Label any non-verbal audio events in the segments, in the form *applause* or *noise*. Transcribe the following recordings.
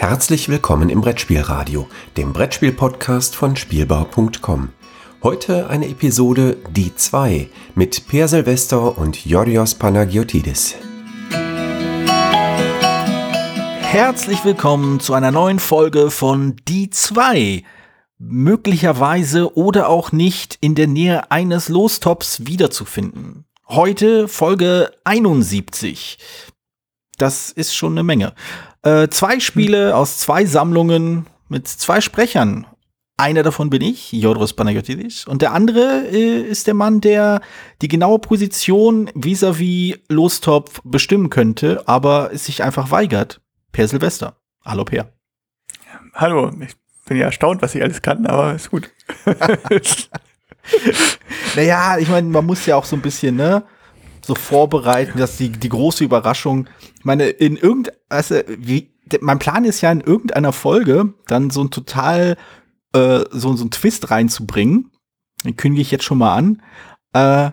Herzlich willkommen im Brettspielradio, dem Brettspiel-Podcast von Spielbau.com. Heute eine Episode Die 2 mit Per Silvester und Yorios Panagiotidis. Herzlich willkommen zu einer neuen Folge von Die 2. Möglicherweise oder auch nicht in der Nähe eines Lostops wiederzufinden. Heute Folge 71. Das ist schon eine Menge. Äh, zwei Spiele aus zwei Sammlungen mit zwei Sprechern. Einer davon bin ich, Jodros Panagiotis, und der andere äh, ist der Mann, der die genaue Position vis-à-vis -vis Lostop bestimmen könnte, aber es sich einfach weigert. Per Silvester. Hallo Per. Hallo, ich bin ja erstaunt, was ich alles kann, aber ist gut. *laughs* naja, ich meine, man muss ja auch so ein bisschen, ne? So vorbereiten, dass die, die große Überraschung, meine, in irgend, also, wie, mein Plan ist ja in irgendeiner Folge dann so ein total, äh, so, so ein Twist reinzubringen. Den kündige ich jetzt schon mal an. Äh,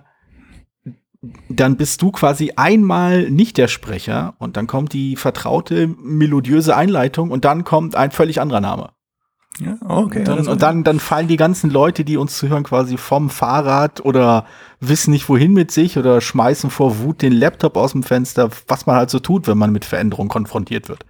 dann bist du quasi einmal nicht der Sprecher und dann kommt die vertraute melodiöse Einleitung und dann kommt ein völlig anderer Name. Ja, okay. Dann, und dann, dann fallen die ganzen Leute, die uns zuhören, quasi vom Fahrrad oder wissen nicht wohin mit sich oder schmeißen vor Wut den Laptop aus dem Fenster, was man halt so tut, wenn man mit Veränderungen konfrontiert wird.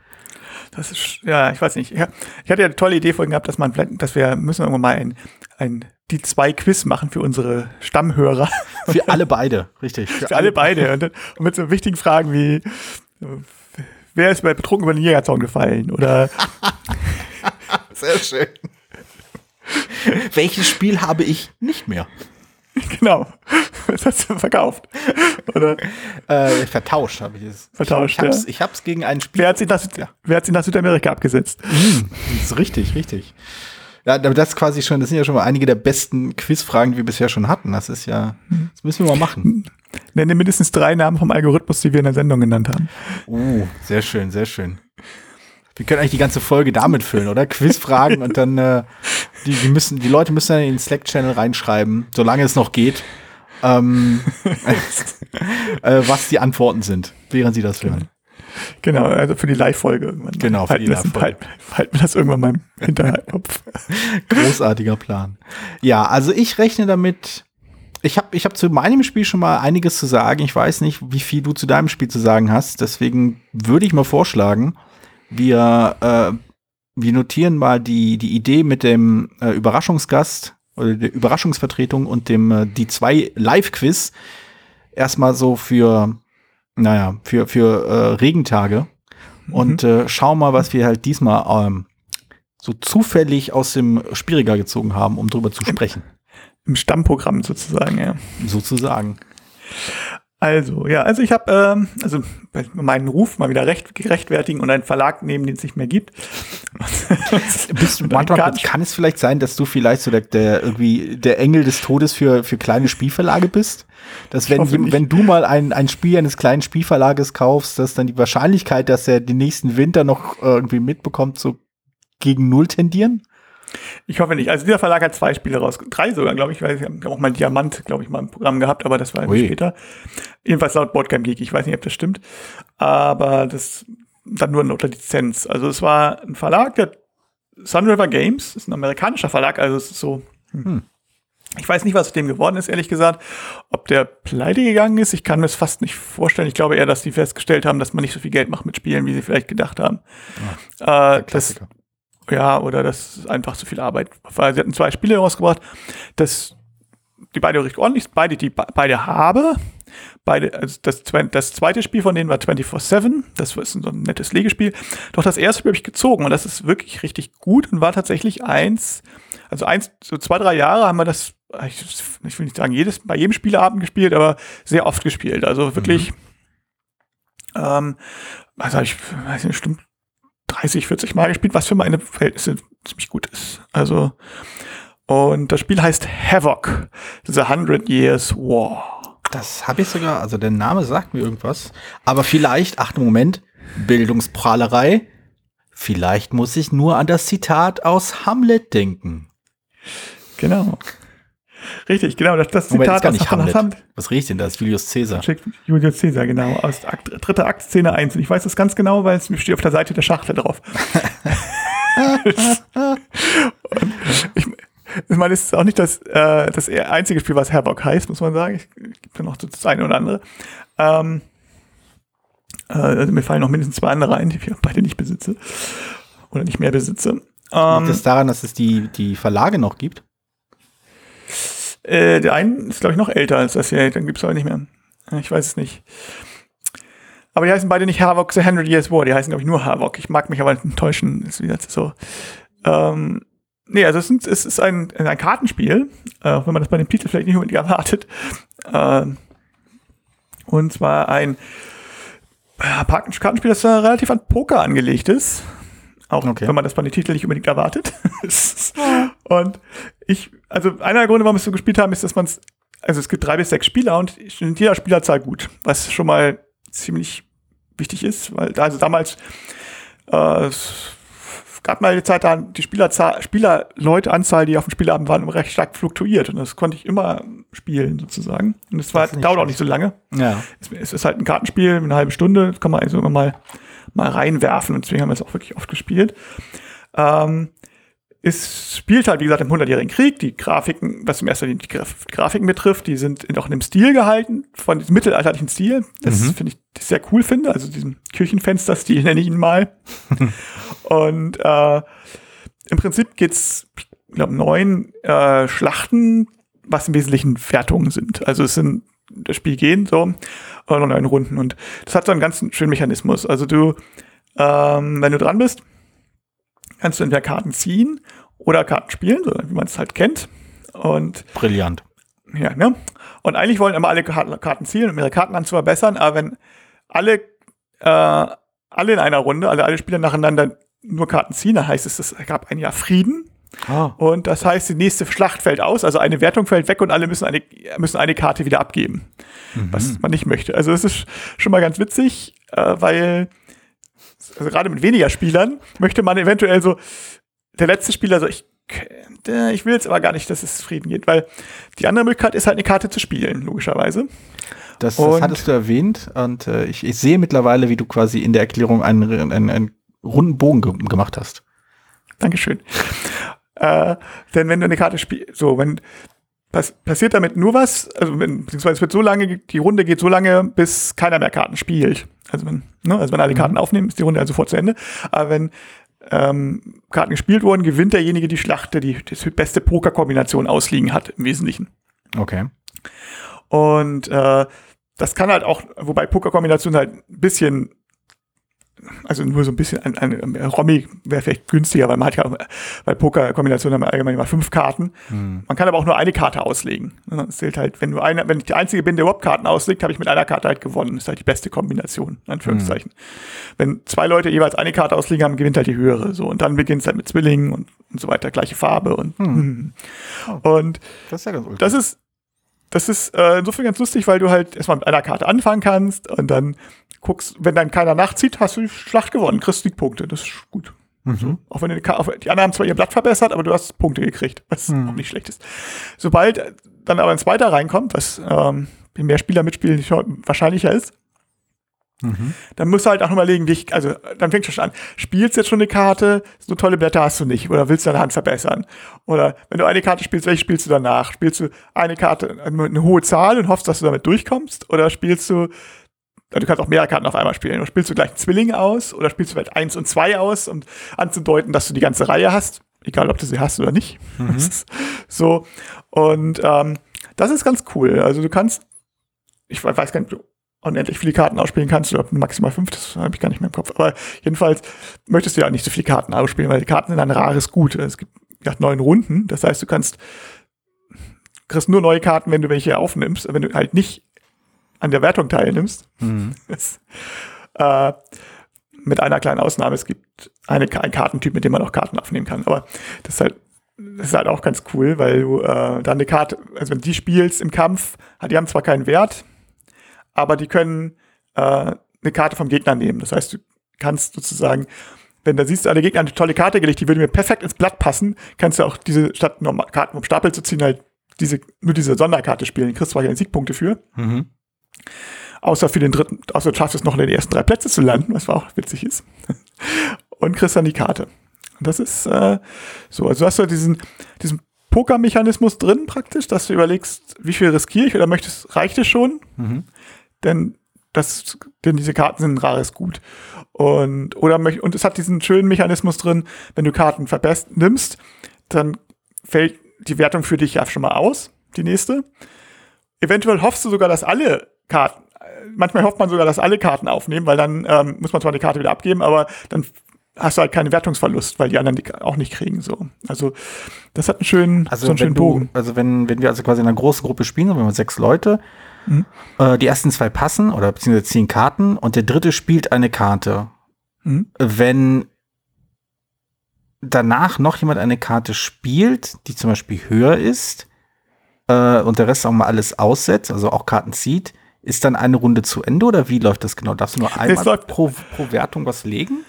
Das ist, ja, ich weiß nicht. Ich, ich hatte ja eine tolle Idee vorhin gehabt, dass man, dass wir müssen irgendwann mal ein, ein die zwei Quiz machen für unsere Stammhörer. *laughs* Für alle beide, richtig. Für, für alle beide. Und, und mit so wichtigen Fragen wie, wer ist bei betrunken über den Jägerzaun gefallen? Oder *laughs* Sehr schön. Welches Spiel habe ich nicht mehr? Genau. Das hast du verkauft. Oder? Äh, vertauscht habe ich es. Vertauscht, ich, hab's, ja. ich hab's gegen ein Spiel. Wer hat sich nach, ja. wer hat sich nach Südamerika abgesetzt? Mhm, das ist richtig, richtig. Ja, aber das ist quasi schon, das sind ja schon mal einige der besten Quizfragen, die wir bisher schon hatten. Das ist ja, das müssen wir mal machen. Nenne mindestens drei Namen vom Algorithmus, die wir in der Sendung genannt haben. Uh, sehr schön, sehr schön. Wir können eigentlich die ganze Folge damit füllen, oder? Quizfragen und dann äh, die, die müssen, die Leute müssen dann in den Slack-Channel reinschreiben, solange es noch geht, ähm, *laughs* äh, was die Antworten sind, während sie das hören. Genau, also für die Live-Folge irgendwann. Genau, für die Live-Folge. Halt, halt mir das irgendwann mal im Hinterkopf. *laughs* Großartiger Plan. Ja, also ich rechne damit, ich habe ich hab zu meinem Spiel schon mal einiges zu sagen. Ich weiß nicht, wie viel du zu deinem Spiel zu sagen hast. Deswegen würde ich mal vorschlagen, wir, äh, wir notieren mal die, die Idee mit dem äh, Überraschungsgast oder der Überraschungsvertretung und dem äh, die zwei Live-Quiz erstmal so für, naja, für, für äh, Regentage mhm. und äh, schauen mal, was wir halt diesmal ähm, so zufällig aus dem Spielregal gezogen haben, um drüber zu sprechen. Im Stammprogramm sozusagen, ja. Sozusagen. Also, ja, also ich habe ähm, also meinen Ruf mal wieder recht, gerechtfertigen und einen Verlag nehmen, den es nicht mehr gibt. *laughs* Bist du manchmal, kann es vielleicht sein, dass du vielleicht so der, der irgendwie der Engel des Todes für, für kleine Spielverlage bist? Dass wenn, wenn du mal ein, ein Spiel eines kleinen Spielverlages kaufst, dass dann die Wahrscheinlichkeit, dass er den nächsten Winter noch irgendwie mitbekommt, so gegen null tendieren? Ich hoffe nicht. Also dieser Verlag hat zwei Spiele raus, drei sogar, glaube ich, weil wir haben auch mal Diamant, glaube ich, mal im Programm gehabt, aber das war Ui. später. Jedenfalls laut Boardgame Geek, ich weiß nicht, ob das stimmt, aber das dann nur unter Lizenz. Also es war ein Verlag, der Sun River Games, ist ein amerikanischer Verlag, also es ist so. Hm. hm. Ich weiß nicht, was aus dem geworden ist, ehrlich gesagt. Ob der pleite gegangen ist, ich kann mir es fast nicht vorstellen. Ich glaube eher, dass die festgestellt haben, dass man nicht so viel Geld macht mit Spielen, wie sie vielleicht gedacht haben. Ja, äh, das, ja, oder das ist einfach zu viel Arbeit. Weil sie hatten zwei Spiele rausgebracht, das die beide recht ordentlich, beide, die beide habe. Beide, also das, das zweite Spiel von denen war 24-7. Das ist so ein nettes Legespiel. Doch das erste Spiel habe ich gezogen und das ist wirklich richtig gut und war tatsächlich eins, also eins, so zwei, drei Jahre haben wir das, ich, ich will nicht sagen, jedes, bei jedem Spieleabend gespielt, aber sehr oft gespielt. Also wirklich, mhm. ähm, also ich weiß nicht, stimmt 30, 40 Mal gespielt, was für meine Verhältnisse ziemlich gut ist. Also, und das Spiel heißt Havoc, The Hundred Years War. Das habe ich sogar, also der Name sagt mir irgendwas. Aber vielleicht, ach Moment, Bildungsprahlerei. Vielleicht muss ich nur an das Zitat aus Hamlet denken. Genau. Richtig, genau. Das, das Zitat gar nicht Hamlet. Hand. Was riecht denn das? Julius Caesar. Julius Caesar, genau. Aus Akt, dritte Akt, Szene 1. Und ich weiß das ganz genau, weil es steht auf der Seite der Schachtel drauf. *laughs* *laughs* ich, ich meine, es ist auch nicht das, äh, das einzige Spiel, was Havoc heißt, muss man sagen. Es gibt ja noch das eine oder andere. Ähm, äh, also mir fallen noch mindestens zwei andere ein, die ich beide nicht besitze. Oder nicht mehr besitze. Ähm, Liegt es daran, dass es die, die Verlage noch gibt? Äh, der eine ist, glaube ich, noch älter als das hier. Dann gibt es aber nicht mehr. Ich weiß es nicht. Aber die heißen beide nicht Havoc The Hundred Years War. Die heißen, glaube ich, nur Havoc. Ich mag mich aber enttäuschen. Ist wieder so. Ähm, nee, also es, sind, es ist ein, ein Kartenspiel, äh, auch wenn man das bei dem Titel vielleicht nicht unbedingt erwartet. Äh, und zwar ein äh, Kartenspiel, das relativ an Poker angelegt ist. Auch okay. wenn man das bei den Titeln nicht unbedingt erwartet. *laughs* und ich, also einer der Gründe, warum wir es so gespielt haben, ist, dass man es, also es gibt drei bis sechs Spieler und jeder Spielerzahl gut, was schon mal ziemlich wichtig ist, weil da, also damals äh, gab mal die Zeit, da die Spielerzahl, Spielerleuteanzahl, die auf dem Spielabend waren, recht stark fluktuiert und das konnte ich immer spielen sozusagen. Und es war, dauert auch nicht so lange. Ja. Es, es, ist halt ein Kartenspiel, eine halbe Stunde, kann man also immer mal mal reinwerfen und deswegen haben wir es auch wirklich oft gespielt. Ähm, es spielt halt, wie gesagt, im 100-jährigen Krieg. Die Grafiken, was im ersten Linie die Grafiken betrifft, die sind auch in dem Stil gehalten, von diesem mittelalterlichen Stil. Das mhm. finde ich sehr cool finde. Also diesen Kirchenfenster-Stil *laughs* nenne ich ihn mal. *laughs* und äh, im Prinzip geht's, ich glaube, neun äh, Schlachten, was im Wesentlichen Wertungen sind. Also es sind das Spiel gehen, so, und neun Runden. Und das hat so einen ganz schönen Mechanismus. Also du, ähm, wenn du dran bist, kannst du entweder Karten ziehen oder Karten spielen, so wie man es halt kennt. Und brillant. Ja, ne? Und eigentlich wollen immer alle Karten zielen, um ihre Karten dann zu verbessern, aber wenn alle, äh, alle in einer Runde, alle, alle Spieler nacheinander nur Karten ziehen, dann heißt es, es gab ein Jahr Frieden. Ah. Und das heißt, die nächste Schlacht fällt aus, also eine Wertung fällt weg und alle müssen eine, müssen eine Karte wieder abgeben, mhm. was man nicht möchte. Also es ist schon mal ganz witzig, äh, weil also gerade mit weniger Spielern möchte man eventuell so, der letzte Spieler so, ich ich will jetzt aber gar nicht, dass es zufrieden geht, weil die andere Möglichkeit ist halt eine Karte zu spielen, logischerweise. Das, das hattest du erwähnt und äh, ich, ich, sehe mittlerweile, wie du quasi in der Erklärung einen, einen, einen runden Bogen ge gemacht hast. Dankeschön. Äh, denn wenn du eine Karte spielst, so, wenn pass passiert damit nur was, also wenn, beziehungsweise es wird so lange, die Runde geht so lange, bis keiner mehr Karten spielt. Also wenn, ne, also wenn alle mhm. Karten aufnehmen, ist die Runde also sofort zu Ende. Aber wenn ähm, Karten gespielt wurden, gewinnt derjenige die Schlacht, der die, die beste Pokerkombination ausliegen hat, im Wesentlichen. Okay. Und äh, das kann halt auch, wobei Pokerkombinationen halt ein bisschen also nur so ein bisschen ein, ein, ein Romy wäre vielleicht günstiger, weil man hat ja bei Poker-Kombinationen haben wir allgemein immer fünf Karten. Hm. Man kann aber auch nur eine Karte auslegen. Es zählt halt, wenn du eine, wenn ich die einzige bin, der überhaupt Karten auslegt, habe ich mit einer Karte halt gewonnen. Das ist halt die beste Kombination, in Anführungszeichen. Hm. Wenn zwei Leute jeweils eine Karte auslegen haben, gewinnt halt die höhere. So und dann beginnt es halt mit Zwillingen und, und so weiter, gleiche Farbe und hm. Oh, und das ist ja ganz Das ist das ist äh, insofern ganz lustig, weil du halt erstmal mit einer Karte anfangen kannst und dann guckst, wenn dann keiner nachzieht, hast du die Schlacht gewonnen, kriegst die Punkte. Das ist gut. Mhm. Auch wenn die, die anderen haben zwar ihr Blatt verbessert, aber du hast Punkte gekriegt, was mhm. auch nicht schlecht ist. Sobald dann aber ein zweiter reinkommt, was ähm, mehr Spieler mitspielen wahrscheinlicher ist, Mhm. Dann musst du halt auch überlegen, dich, also dann fängst du schon an, spielst jetzt schon eine Karte, so tolle Blätter hast du nicht, oder willst du deine Hand verbessern? Oder wenn du eine Karte spielst, welche spielst du danach? Spielst du eine Karte, eine hohe Zahl und hoffst, dass du damit durchkommst? Oder spielst du Du kannst auch mehrere Karten auf einmal spielen. Oder spielst du gleich einen Zwilling aus oder spielst du vielleicht eins und zwei aus, um anzudeuten, dass du die ganze Reihe hast. Egal, ob du sie hast oder nicht. Mhm. *laughs* so. Und ähm, das ist ganz cool. Also du kannst, ich weiß gar nicht, ob du unendlich viele Karten ausspielen kannst oder maximal fünf, das habe ich gar nicht mehr im Kopf. Aber jedenfalls möchtest du ja nicht so viele Karten ausspielen, weil die Karten sind ein rares Gut. Es gibt ja neun Runden. Das heißt, du kannst kriegst nur neue Karten, wenn du welche aufnimmst. Wenn du halt nicht an der Wertung teilnimmst. Mhm. *laughs* Das, äh, mit einer kleinen Ausnahme. Es gibt eine, einen Kartentyp, mit dem man auch Karten aufnehmen kann. Aber das ist halt, das ist halt auch ganz cool, weil du äh, dann eine Karte, also wenn du die spielst im Kampf, die haben zwar keinen Wert, aber die können äh, eine Karte vom Gegner nehmen. Das heißt, du kannst sozusagen, wenn da siehst, alle Gegner eine tolle Karte gelegt, die würde mir perfekt ins Blatt passen, kannst du auch diese, statt Karten vom Stapel zu ziehen, halt diese, nur diese Sonderkarte spielen. Kriegst zwar keine Siegpunkte für. Mhm. Außer für den dritten, außer du schaffst es noch in den ersten drei Plätze zu landen, was auch witzig ist. *laughs* Und kriegst dann die Karte. Und das ist äh, so, also hast du diesen, diesen Pokermechanismus drin praktisch, dass du überlegst, wie viel riskiere ich oder möchtest, reicht es schon? Mhm. Denn das, denn diese Karten sind ein rares Gut. Und, oder, und es hat diesen schönen Mechanismus drin, wenn du Karten verbest, nimmst, dann fällt die Wertung für dich ja schon mal aus, die nächste. Eventuell hoffst du sogar, dass alle Karten, manchmal hofft man sogar, dass alle Karten aufnehmen, weil dann ähm, muss man zwar die Karte wieder abgeben, aber dann hast du halt keinen Wertungsverlust, weil die anderen die auch nicht kriegen. So. Also das hat einen schönen, also so einen schönen du, Bogen. Also wenn, wenn wir also quasi in einer großen Gruppe spielen, wenn wir sechs Leute, mhm. äh, die ersten zwei passen oder beziehungsweise zehn Karten und der dritte spielt eine Karte. Mhm. Wenn danach noch jemand eine Karte spielt, die zum Beispiel höher ist äh, und der Rest auch mal alles aussetzt, also auch Karten zieht, ist dann eine Runde zu Ende oder wie läuft das genau? Darfst du nur einmal pro, pro Wertung was legen?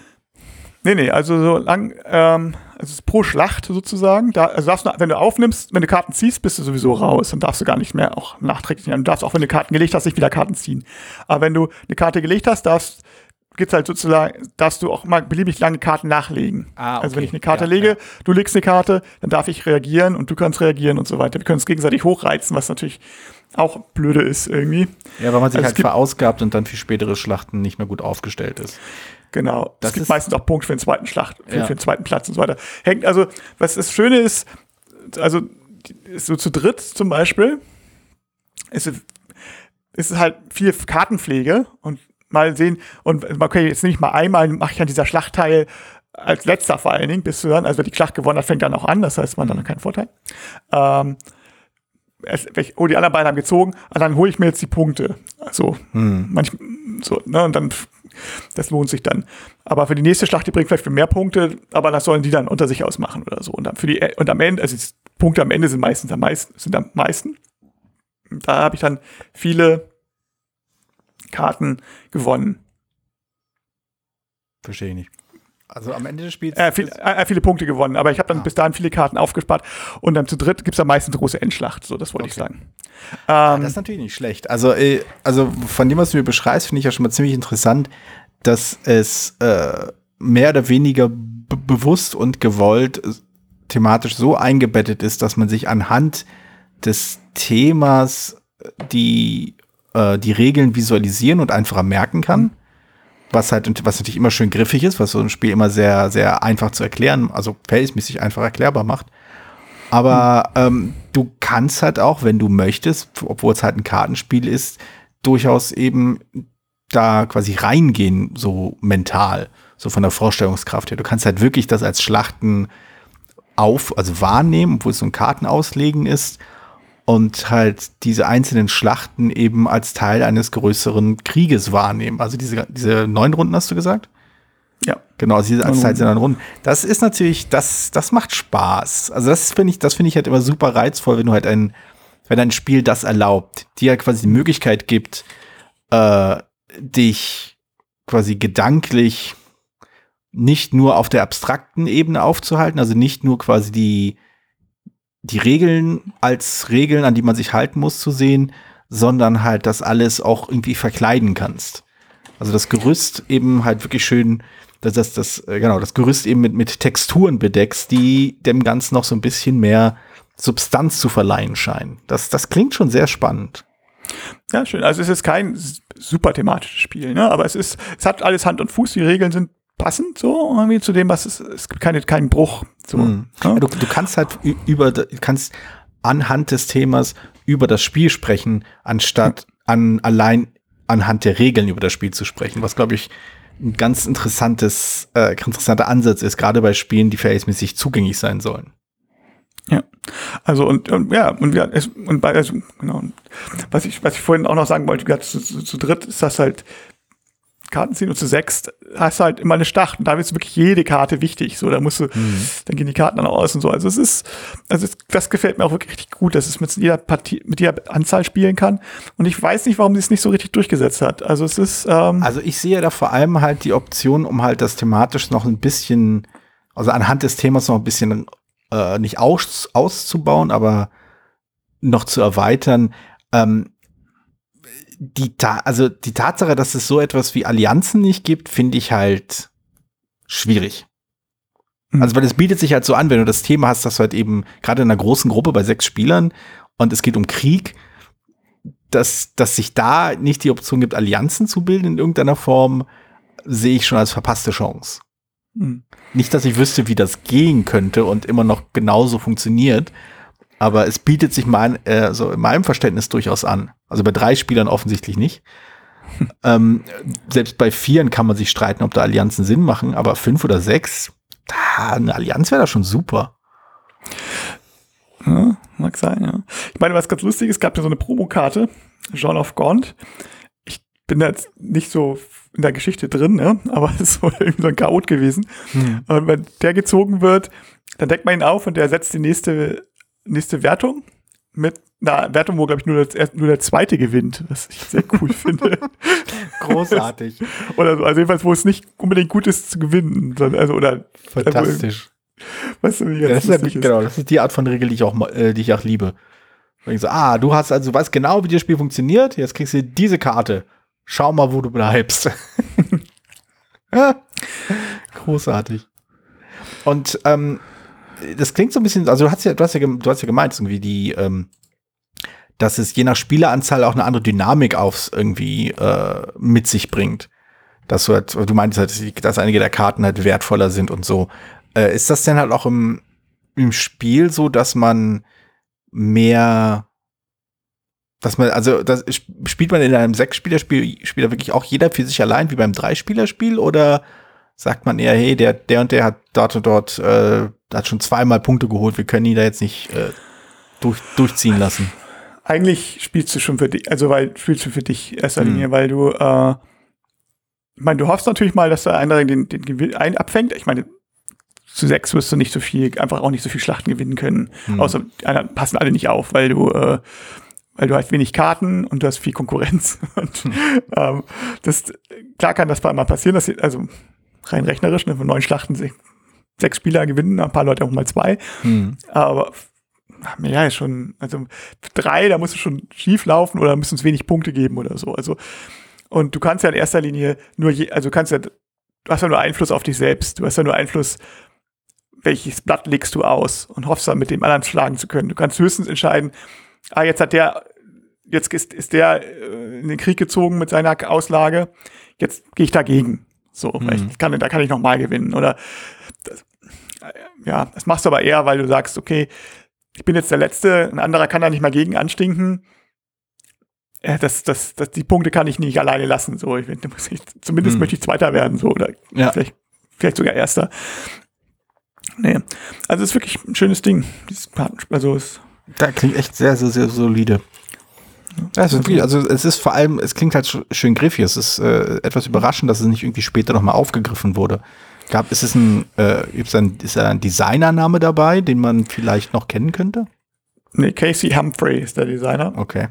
Nee, nee, also so lang, ähm, also pro Schlacht sozusagen. Da, also darfst du, wenn du aufnimmst, wenn du Karten ziehst, bist du sowieso raus und darfst du gar nicht mehr auch nachträglich. Du darfst auch, wenn du Karten gelegt hast, nicht wieder Karten ziehen. Aber wenn du eine Karte gelegt hast, darfst gibt's halt sozusagen, darfst du auch mal beliebig lange Karten nachlegen. Ah, okay. Also wenn ich eine Karte ja, lege, ja. du legst eine Karte, dann darf ich reagieren und du kannst reagieren und so weiter. Wir können es gegenseitig hochreizen, was natürlich auch blöde ist irgendwie. Ja, weil man sich also halt verausgabt und dann für spätere Schlachten nicht mehr gut aufgestellt ist. Genau. Das es gibt meistens auch Punkte für den zweiten Schlacht, für, ja. für, den zweiten Platz und so weiter. Hängt, also, was das Schöne ist, also, so zu dritt zum Beispiel, ist, ist halt viel Kartenpflege und mal sehen, und okay, jetzt nehme ich mal einmal, mache ich an dieser Schlachtteil als letzter vor allen Dingen, bis du dann, also wer die Schlacht gewonnen hat, fängt dann auch an, das heißt, man hat dann keinen Vorteil. Ähm, es, oh, die anderen beiden haben gezogen, ah, dann hole ich mir jetzt die Punkte. Also, hm. manchmal, so, ne, und dann das lohnt sich dann. Aber für die nächste Schlacht, die bringt vielleicht für mehr Punkte, aber das sollen die dann unter sich ausmachen oder so. Und dann für die, und am Ende, also die Punkte am Ende sind meistens am meisten, sind am meisten. Da habe ich dann viele Karten gewonnen. Verstehe ich nicht. Also am Ende des Spiels. Äh, viel, äh, viele Punkte gewonnen, aber ich habe dann ah. bis dahin viele Karten aufgespart und dann zu dritt gibt es da meistens eine große Endschlacht. So, das wollte okay. ich sagen. Ah, ähm, das ist natürlich nicht schlecht. Also, äh, also von dem, was du mir beschreibst, finde ich ja schon mal ziemlich interessant, dass es äh, mehr oder weniger bewusst und gewollt äh, thematisch so eingebettet ist, dass man sich anhand des Themas die, äh, die Regeln visualisieren und einfacher merken kann. Mhm was halt, was natürlich immer schön griffig ist, was so ein Spiel immer sehr, sehr einfach zu erklären, also verhältnismäßig einfach erklärbar macht. Aber ähm, du kannst halt auch, wenn du möchtest, obwohl es halt ein Kartenspiel ist, durchaus eben da quasi reingehen, so mental, so von der Vorstellungskraft her. Du kannst halt wirklich das als Schlachten auf, also wahrnehmen, obwohl es so ein Kartenauslegen ist und halt diese einzelnen Schlachten eben als Teil eines größeren Krieges wahrnehmen. Also diese, diese neun Runden hast du gesagt? Ja. Genau, also diese als Teil dieser neun Runden. Das ist natürlich, das, das macht Spaß. Also das finde ich, das finde ich halt immer super reizvoll, wenn du halt ein, wenn ein Spiel das erlaubt, dir halt quasi die Möglichkeit gibt, äh, dich quasi gedanklich nicht nur auf der abstrakten Ebene aufzuhalten, also nicht nur quasi die, die Regeln als Regeln, an die man sich halten muss, zu sehen, sondern halt das alles auch irgendwie verkleiden kannst. Also das Gerüst eben halt wirklich schön, dass das, das, äh, genau, das Gerüst eben mit, mit Texturen bedeckst, die dem Ganzen noch so ein bisschen mehr Substanz zu verleihen scheinen. Das, das klingt schon sehr spannend. Ja, schön. Also es ist kein super thematisches Spiel, ne? aber es ist, es hat alles Hand und Fuß, die Regeln sind passend so irgendwie zu dem, was es. Es gibt keine, keinen Bruch. So, mhm. ja? du, du kannst halt über, kannst anhand des Themas über das Spiel sprechen, anstatt an allein anhand der Regeln über das Spiel zu sprechen, was glaube ich ein ganz interessantes, äh, interessanter Ansatz ist, gerade bei Spielen, die verhältnismäßig zugänglich sein sollen. Ja, also und, und ja und ja es, und bei also, genau was ich was ich vorhin auch noch sagen wollte, zu, zu, zu dritt ist das halt Karten ziehen und zu sechs hast du halt immer eine Schlacht und da ist wirklich jede Karte wichtig. So, da musst du, mhm. dann gehen die Karten dann aus und so. Also es ist, also es, das gefällt mir auch wirklich richtig gut, dass es mit jeder Partie, mit jeder Anzahl spielen kann. Und ich weiß nicht, warum sie es nicht so richtig durchgesetzt hat. Also es ist. Ähm also ich sehe da vor allem halt die Option, um halt das thematisch noch ein bisschen, also anhand des Themas noch ein bisschen äh, nicht aus, auszubauen, aber noch zu erweitern, ähm, die, Ta also die Tatsache, dass es so etwas wie Allianzen nicht gibt, finde ich halt schwierig. Mhm. Also, weil es bietet sich halt so an, wenn du das Thema hast, dass du halt eben gerade in einer großen Gruppe bei sechs Spielern und es geht um Krieg, dass, dass sich da nicht die Option gibt, Allianzen zu bilden in irgendeiner Form, sehe ich schon als verpasste Chance. Mhm. Nicht, dass ich wüsste, wie das gehen könnte und immer noch genauso funktioniert, aber es bietet sich mein, äh, so in meinem Verständnis durchaus an. Also bei drei Spielern offensichtlich nicht. *laughs* ähm, selbst bei vieren kann man sich streiten, ob da Allianzen Sinn machen, aber fünf oder sechs, da, eine Allianz wäre da schon super. Ja, mag sein, ja. Ich meine, was ganz lustig ist, es gab ja so eine Promokarte, Jean of Gaunt. Ich bin da jetzt nicht so in der Geschichte drin, ne? aber *laughs* es ist wohl irgendwie so ein Chaot gewesen. Hm. Und wenn der gezogen wird, dann deckt man ihn auf und der setzt die nächste, nächste Wertung mit einer Wertung, wo, glaube ich, nur, das, nur der zweite gewinnt, was ich sehr cool finde. *laughs* Großartig. oder so, also jedenfalls, wo es nicht unbedingt gut ist zu gewinnen. Also, oder, Fantastisch. weißt du, wie ja, das ist, ist, Genau, das ist die Art von Regel, die ich auch, äh, die ich auch liebe. Ich so, ah, du hast also, du weißt genau, wie das Spiel funktioniert, jetzt kriegst du diese Karte. Schau mal, wo du bleibst. *laughs* Großartig. Und ähm, das klingt so ein bisschen, also du hast ja, du hast ja, du hast ja gemeint, irgendwie die, ähm, dass es je nach Spieleranzahl auch eine andere Dynamik aufs irgendwie äh, mit sich bringt. Dass du halt, du meintest halt, dass einige der Karten halt wertvoller sind und so. Äh, ist das denn halt auch im, im Spiel so, dass man mehr dass man, also das spielt man in einem Sechs-Spieler-Spiel, da wirklich auch jeder für sich allein wie beim Drei-Spieler-Spiel oder sagt man eher, hey, der, der und der hat dort und dort, äh, hat schon zweimal Punkte geholt, wir können ihn da jetzt nicht äh, durch, durchziehen lassen? Eigentlich spielst du schon für dich, also weil spielst du für dich erster Linie, mhm. weil du, äh, ich meine, du hoffst natürlich mal, dass der andere den, den Gewinn ein abfängt. Ich meine, zu sechs wirst du nicht so viel, einfach auch nicht so viel Schlachten gewinnen können. Mhm. Außer passen alle nicht auf, weil du äh, weil du hast wenig Karten und du hast viel Konkurrenz. *laughs* Und, hm. ähm, das, klar kann das mal passieren, dass, also rein rechnerisch, ne, von neun Schlachten sechs Spieler gewinnen, ein paar Leute auch mal zwei. Hm. Aber ja, ist schon, also drei, da musst du schon schief laufen oder müssen es wenig Punkte geben oder so. Also, und du kannst ja in erster Linie nur je, also du kannst ja, du hast ja nur Einfluss auf dich selbst. Du hast ja nur Einfluss, welches Blatt legst du aus und hoffst dann mit dem anderen schlagen zu können. Du kannst höchstens entscheiden, ah, jetzt hat der, jetzt ist, ist der äh, in den Krieg gezogen mit seiner Auslage, jetzt gehe ich dagegen. So, mhm. ich kann, da kann ich noch mal gewinnen. Oder das, ja, das machst du aber eher, weil du sagst, okay, ich bin jetzt der Letzte, ein anderer kann da nicht mal gegen anstinken. Ja, das, das, das, die Punkte kann ich nicht alleine lassen. So, ich, ich, zumindest mhm. möchte ich Zweiter werden, so, oder ja. vielleicht, vielleicht sogar Erster. Nee. Also es ist wirklich ein schönes Ding. Also es da klingt echt sehr, sehr, sehr solide. Also, also es ist vor allem, es klingt halt schön griffig. Es ist äh, etwas überraschend, dass es nicht irgendwie später nochmal aufgegriffen wurde. Gab, ist es ein, äh, ist ein, ist ein Designername dabei, den man vielleicht noch kennen könnte? Nee, Casey Humphrey ist der Designer. Okay.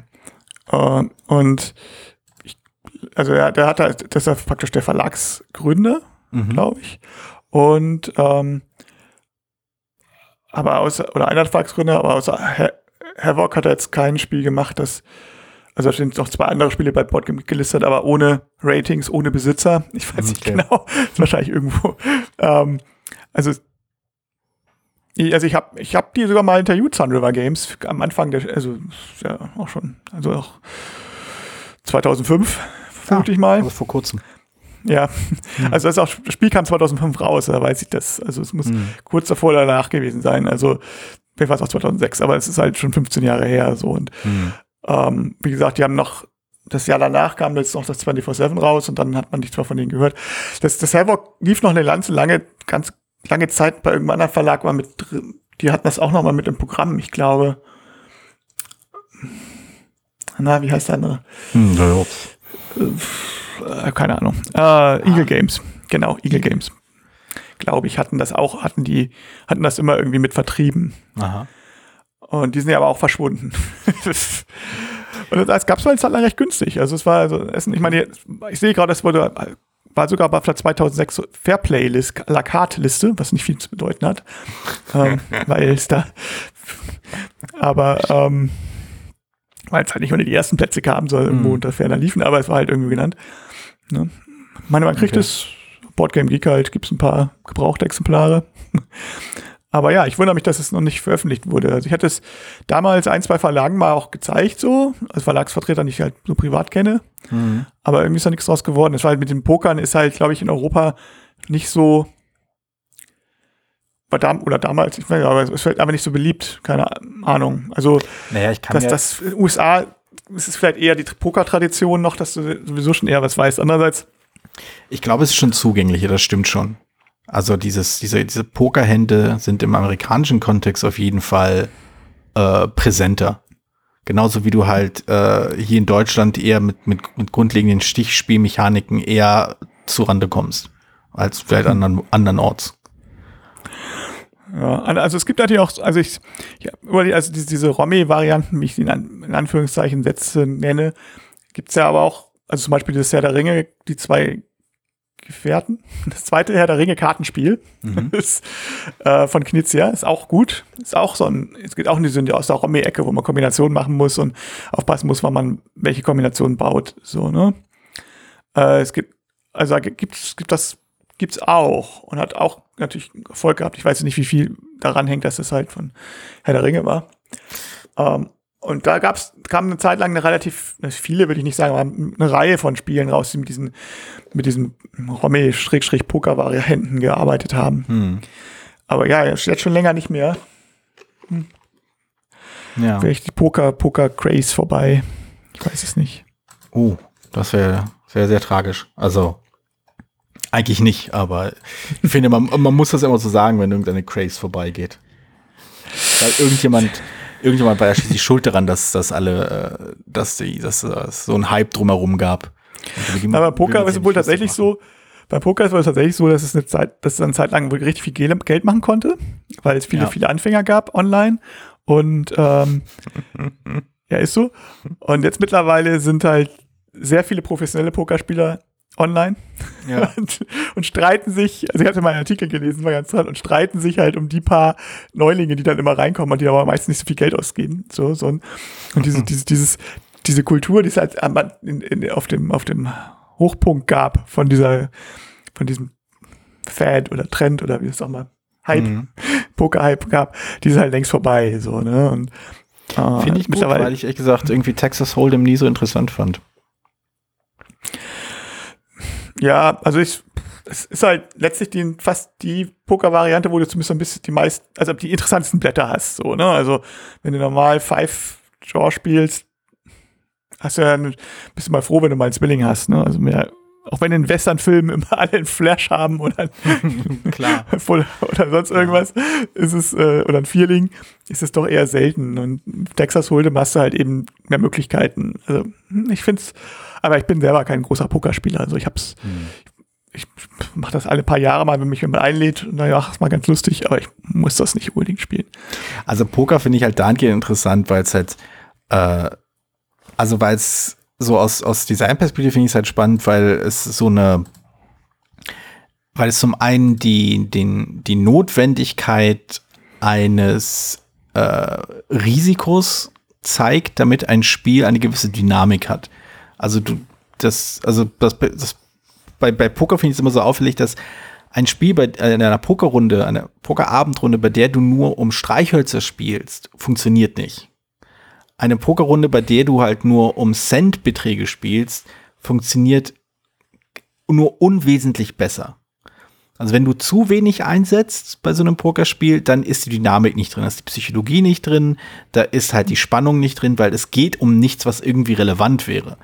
Uh, und ich, also er, der hat halt, das ist praktisch der Verlagsgründer, mhm. glaube ich. Und ähm, aber außer, oder einer der Verlagsgründer, aber außer Havoc hat er jetzt kein Spiel gemacht, das, also da sind noch zwei andere Spiele bei Boardgame gelistet, aber ohne Ratings, ohne Besitzer. Ich weiß okay. nicht genau, *laughs* ist wahrscheinlich irgendwo. Ähm, also, also ich habe ich hab die sogar mal interviewt, Sun River Games, am Anfang der, also ja auch schon, also auch 2005, vermute ah, ich mal. Also vor kurzem. Ja, mhm. also das, auch, das Spiel kam 2005 raus, da weiß ich das. Also es muss mhm. kurz davor oder danach gewesen sein. Also vielleicht war es auch 2006, aber es ist halt schon 15 Jahre her so. Und mhm. Ähm, wie gesagt, die haben noch das Jahr danach kam jetzt noch das 24-7 raus und dann hat man nichts mehr von denen gehört. Das, das Havoc lief noch eine Lanze lange, ganz lange Zeit bei irgendeinem anderen Verlag war mit drin. Die hatten das auch noch mal mit im Programm, ich glaube. Na, wie heißt der andere? Hm, ja. Äh, keine Ahnung. Äh, Eagle Games. Genau, Eagle Games. Glaube ich, hatten das auch, hatten die, hatten das immer irgendwie mit vertrieben. Aha. Und die sind ja aber auch verschwunden. *laughs* und das gab es mal in recht günstig. Also es war, also, ich meine, ich sehe gerade, es wurde, war sogar bei 2006 Fairplay-List, La Carte-Liste, was nicht viel zu bedeuten hat. ähm, *laughs* weil es da, aber, ähm, weil es halt nicht unter die ersten Plätze kam, soll irgendwo mhm. unter ferner liefen, aber es war halt irgendwie genannt. Ne? Ich meine, man kriegt okay. es, Boardgame Geek halt, gibt es ein paar gebrauchte Exemplare. Aber ja, ich wundere mich, dass es noch nicht veröffentlicht wurde. Also ich hatte es damals ein, zwei Verlagen mal auch gezeigt, so, als Verlagsvertreter, die ich halt so privat kenne. Mhm. Aber irgendwie ist da nichts draus geworden. Das war halt mit den Pokern, ist halt, glaube ich, in Europa nicht so war da, oder damals, ich weiß, aber es wird aber nicht so beliebt, keine Ahnung. Also, naja, ich kann dass das USA, es ist vielleicht eher die Poker-Tradition noch, dass du sowieso schon eher was weißt. Andererseits. Ich glaube, es ist schon zugänglicher, das stimmt schon. Also dieses, diese, diese Pokerhände sind im amerikanischen Kontext auf jeden Fall äh, präsenter. Genauso wie du halt äh, hier in Deutschland eher mit, mit, mit grundlegenden Stichspielmechaniken eher zurande kommst, als vielleicht hm. anderen, andernorts. Ja, also es gibt natürlich auch, also ich, ich also diese, diese Romy-Varianten, wie ich sie in, in Anführungszeichen Sätze nenne, gibt's ja aber auch, also zum Beispiel das Herr der Ringe, die zwei Gefährten, *laughs* das zweite Herr der Ringe Kartenspiel mhm. *laughs* ist, äh, von Knizia, ist auch gut, ist auch so ein, es geht auch in die aus der Romy-Ecke, wo man Kombinationen machen muss und aufpassen muss, wann man welche Kombinationen baut, so, ne. Äh, es gibt, also gibt es gibt das gibt's auch und hat auch natürlich Erfolg gehabt. Ich weiß nicht, wie viel daran hängt, dass es halt von Herr der Ringe war. Ähm, und da gab's, kam eine Zeit lang eine relativ, viele würde ich nicht sagen, aber eine Reihe von Spielen raus, die mit diesen, mit diesen Romme-Poker-Varianten gearbeitet haben. Hm. Aber ja, jetzt schon länger nicht mehr. Hm. Ja. Vielleicht die Poker, Poker-Craze vorbei. Ich weiß es nicht. Oh, das wäre sehr, sehr tragisch. Also, eigentlich nicht, aber ich finde, man, man muss das immer so sagen, wenn irgendeine Craze vorbeigeht. Weil irgendjemand, irgendjemand war ja schließlich schuld daran, dass, dass alle, äh, dass, die, dass es so ein Hype drumherum gab. aber Poker ist wohl tatsächlich so, bei Poker ist es tatsächlich so, dass es eine Zeit, dass es eine Zeit lang richtig viel Geld machen konnte, weil es viele, ja. viele Anfänger gab online. Und ähm, *laughs* ja, ist so. Und jetzt mittlerweile sind halt sehr viele professionelle Pokerspieler online ja. *laughs* und, und, streiten sich, also ich hatte mal einen Artikel gelesen, war ganz dran, und streiten sich halt um die paar Neulinge, die dann immer reinkommen und die aber meistens nicht so viel Geld ausgeben. So, so und, und diese, dieses, dieses, diese Kultur, die es halt in, in, auf, dem, auf dem Hochpunkt gab von dieser, von diesem Fad oder Trend oder wie es auch mal Hype, mhm. *laughs* Poker-Hype gab, die ist halt längst vorbei, so, ne, und äh, Finde ich gut, weil ich ehrlich gesagt irgendwie Texas Hold'em nie so interessant fand. Ja, also ich, es ist halt letztlich die, fast die Poker-Variante, wo du zumindest ein bisschen die meisten, also die interessantesten Blätter hast, so, ne? Also, wenn du normal Five Draw spielst, hast du ja, ein, bist du mal froh, wenn du mal ein Zwilling hast, ne? Also mehr, auch wenn in Western-Filmen immer alle einen Flash haben oder, *laughs* Klar. *laughs* oder sonst irgendwas, ist es, äh, oder ein Vierling, ist es doch eher selten. Und Texas Hold'em hast du halt eben mehr Möglichkeiten. Also, ich finde es, aber ich bin selber kein großer Pokerspieler. Also ich hab's, hm. ich, ich mache das alle paar Jahre mal, wenn mich jemand einlädt. Naja, ist mal ganz lustig, aber ich muss das nicht unbedingt spielen. Also Poker finde ich halt dahingehend interessant, weil es halt, äh, also weil es so aus, aus Designperspektive finde ich es halt spannend, weil es so eine, weil es zum einen die, den, die Notwendigkeit eines äh, Risikos zeigt, damit ein Spiel eine gewisse Dynamik hat. Also du, das, also das, das bei, bei Poker finde ich es immer so auffällig, dass ein Spiel bei äh, in einer Pokerrunde, einer Pokerabendrunde, bei der du nur um Streichhölzer spielst, funktioniert nicht. Eine Pokerrunde, bei der du halt nur um Centbeträge spielst, funktioniert nur unwesentlich besser. Also wenn du zu wenig einsetzt bei so einem Pokerspiel, dann ist die Dynamik nicht drin, da ist die Psychologie nicht drin, da ist halt die Spannung nicht drin, weil es geht um nichts, was irgendwie relevant wäre.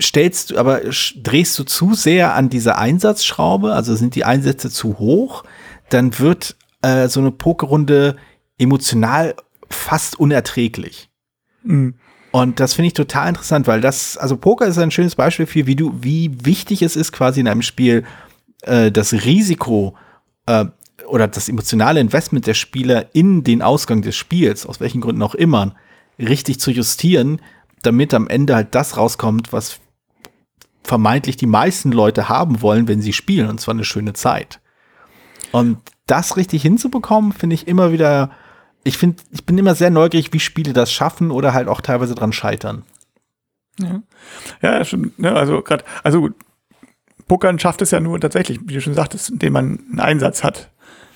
Stellst du, aber drehst du zu sehr an dieser Einsatzschraube, also sind die Einsätze zu hoch, dann wird äh, so eine Pokerrunde emotional fast unerträglich. Mhm. Und das finde ich total interessant, weil das, also Poker ist ein schönes Beispiel für, wie du, wie wichtig es ist, quasi in einem Spiel äh, das Risiko äh, oder das emotionale Investment der Spieler in den Ausgang des Spiels, aus welchen Gründen auch immer, richtig zu justieren, damit am Ende halt das rauskommt, was vermeintlich die meisten Leute haben wollen, wenn sie spielen, und zwar eine schöne Zeit. Und das richtig hinzubekommen, finde ich immer wieder, ich finde, ich bin immer sehr neugierig, wie Spiele das schaffen oder halt auch teilweise dran scheitern. Ja, ja stimmt. Ne? Also gerade, also Pokern schafft es ja nur tatsächlich, wie du schon sagtest, indem man einen Einsatz hat.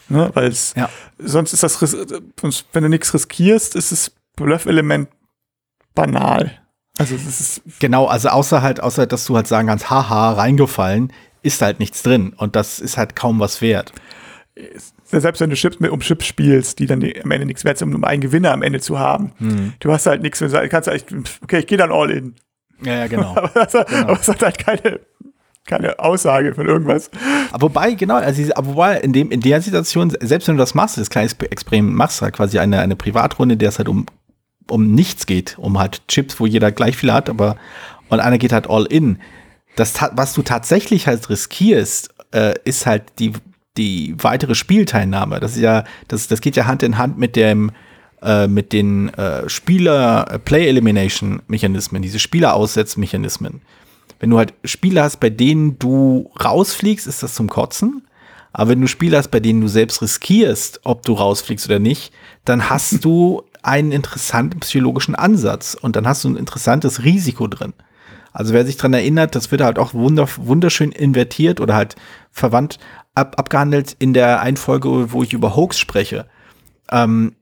Ne? Weil es ja. sonst ist das, wenn du nichts riskierst, ist das Bluff-Element banal. Also es ist genau, also außer halt, außer dass du halt sagen kannst, haha, reingefallen, ist halt nichts drin und das ist halt kaum was wert. Selbst wenn du Chips mit um Chips spielst, die dann am Ende nichts wert sind, um einen Gewinner am Ende zu haben, hm. du hast halt nichts, du kannst halt, okay, ich gehe dann all in. Ja, ja, genau. *laughs* aber, das, genau. aber es hat halt keine keine Aussage von irgendwas. Aber wobei, genau, also wobei in, dem, in der Situation, selbst wenn du das machst, das kleine Experiment machst, halt quasi eine, eine Privatrunde, der es halt um, um nichts geht, um halt Chips, wo jeder gleich viel hat, aber und einer geht halt all in. Das, was du tatsächlich halt riskierst, äh, ist halt die, die weitere Spielteilnahme. Das ist ja, das, das geht ja Hand in Hand mit dem, äh, mit den äh, Spieler-Play-Elimination-Mechanismen, diese Spieleraussetzmechanismen. Wenn du halt Spiele hast, bei denen du rausfliegst, ist das zum Kotzen. Aber wenn du Spiele hast, bei denen du selbst riskierst, ob du rausfliegst oder nicht, dann hast du einen interessanten psychologischen Ansatz und dann hast du ein interessantes Risiko drin. Also wer sich dran erinnert, das wird halt auch wunderschön invertiert oder halt verwandt ab, abgehandelt in der Einfolge, wo ich über Hoax spreche. Ähm,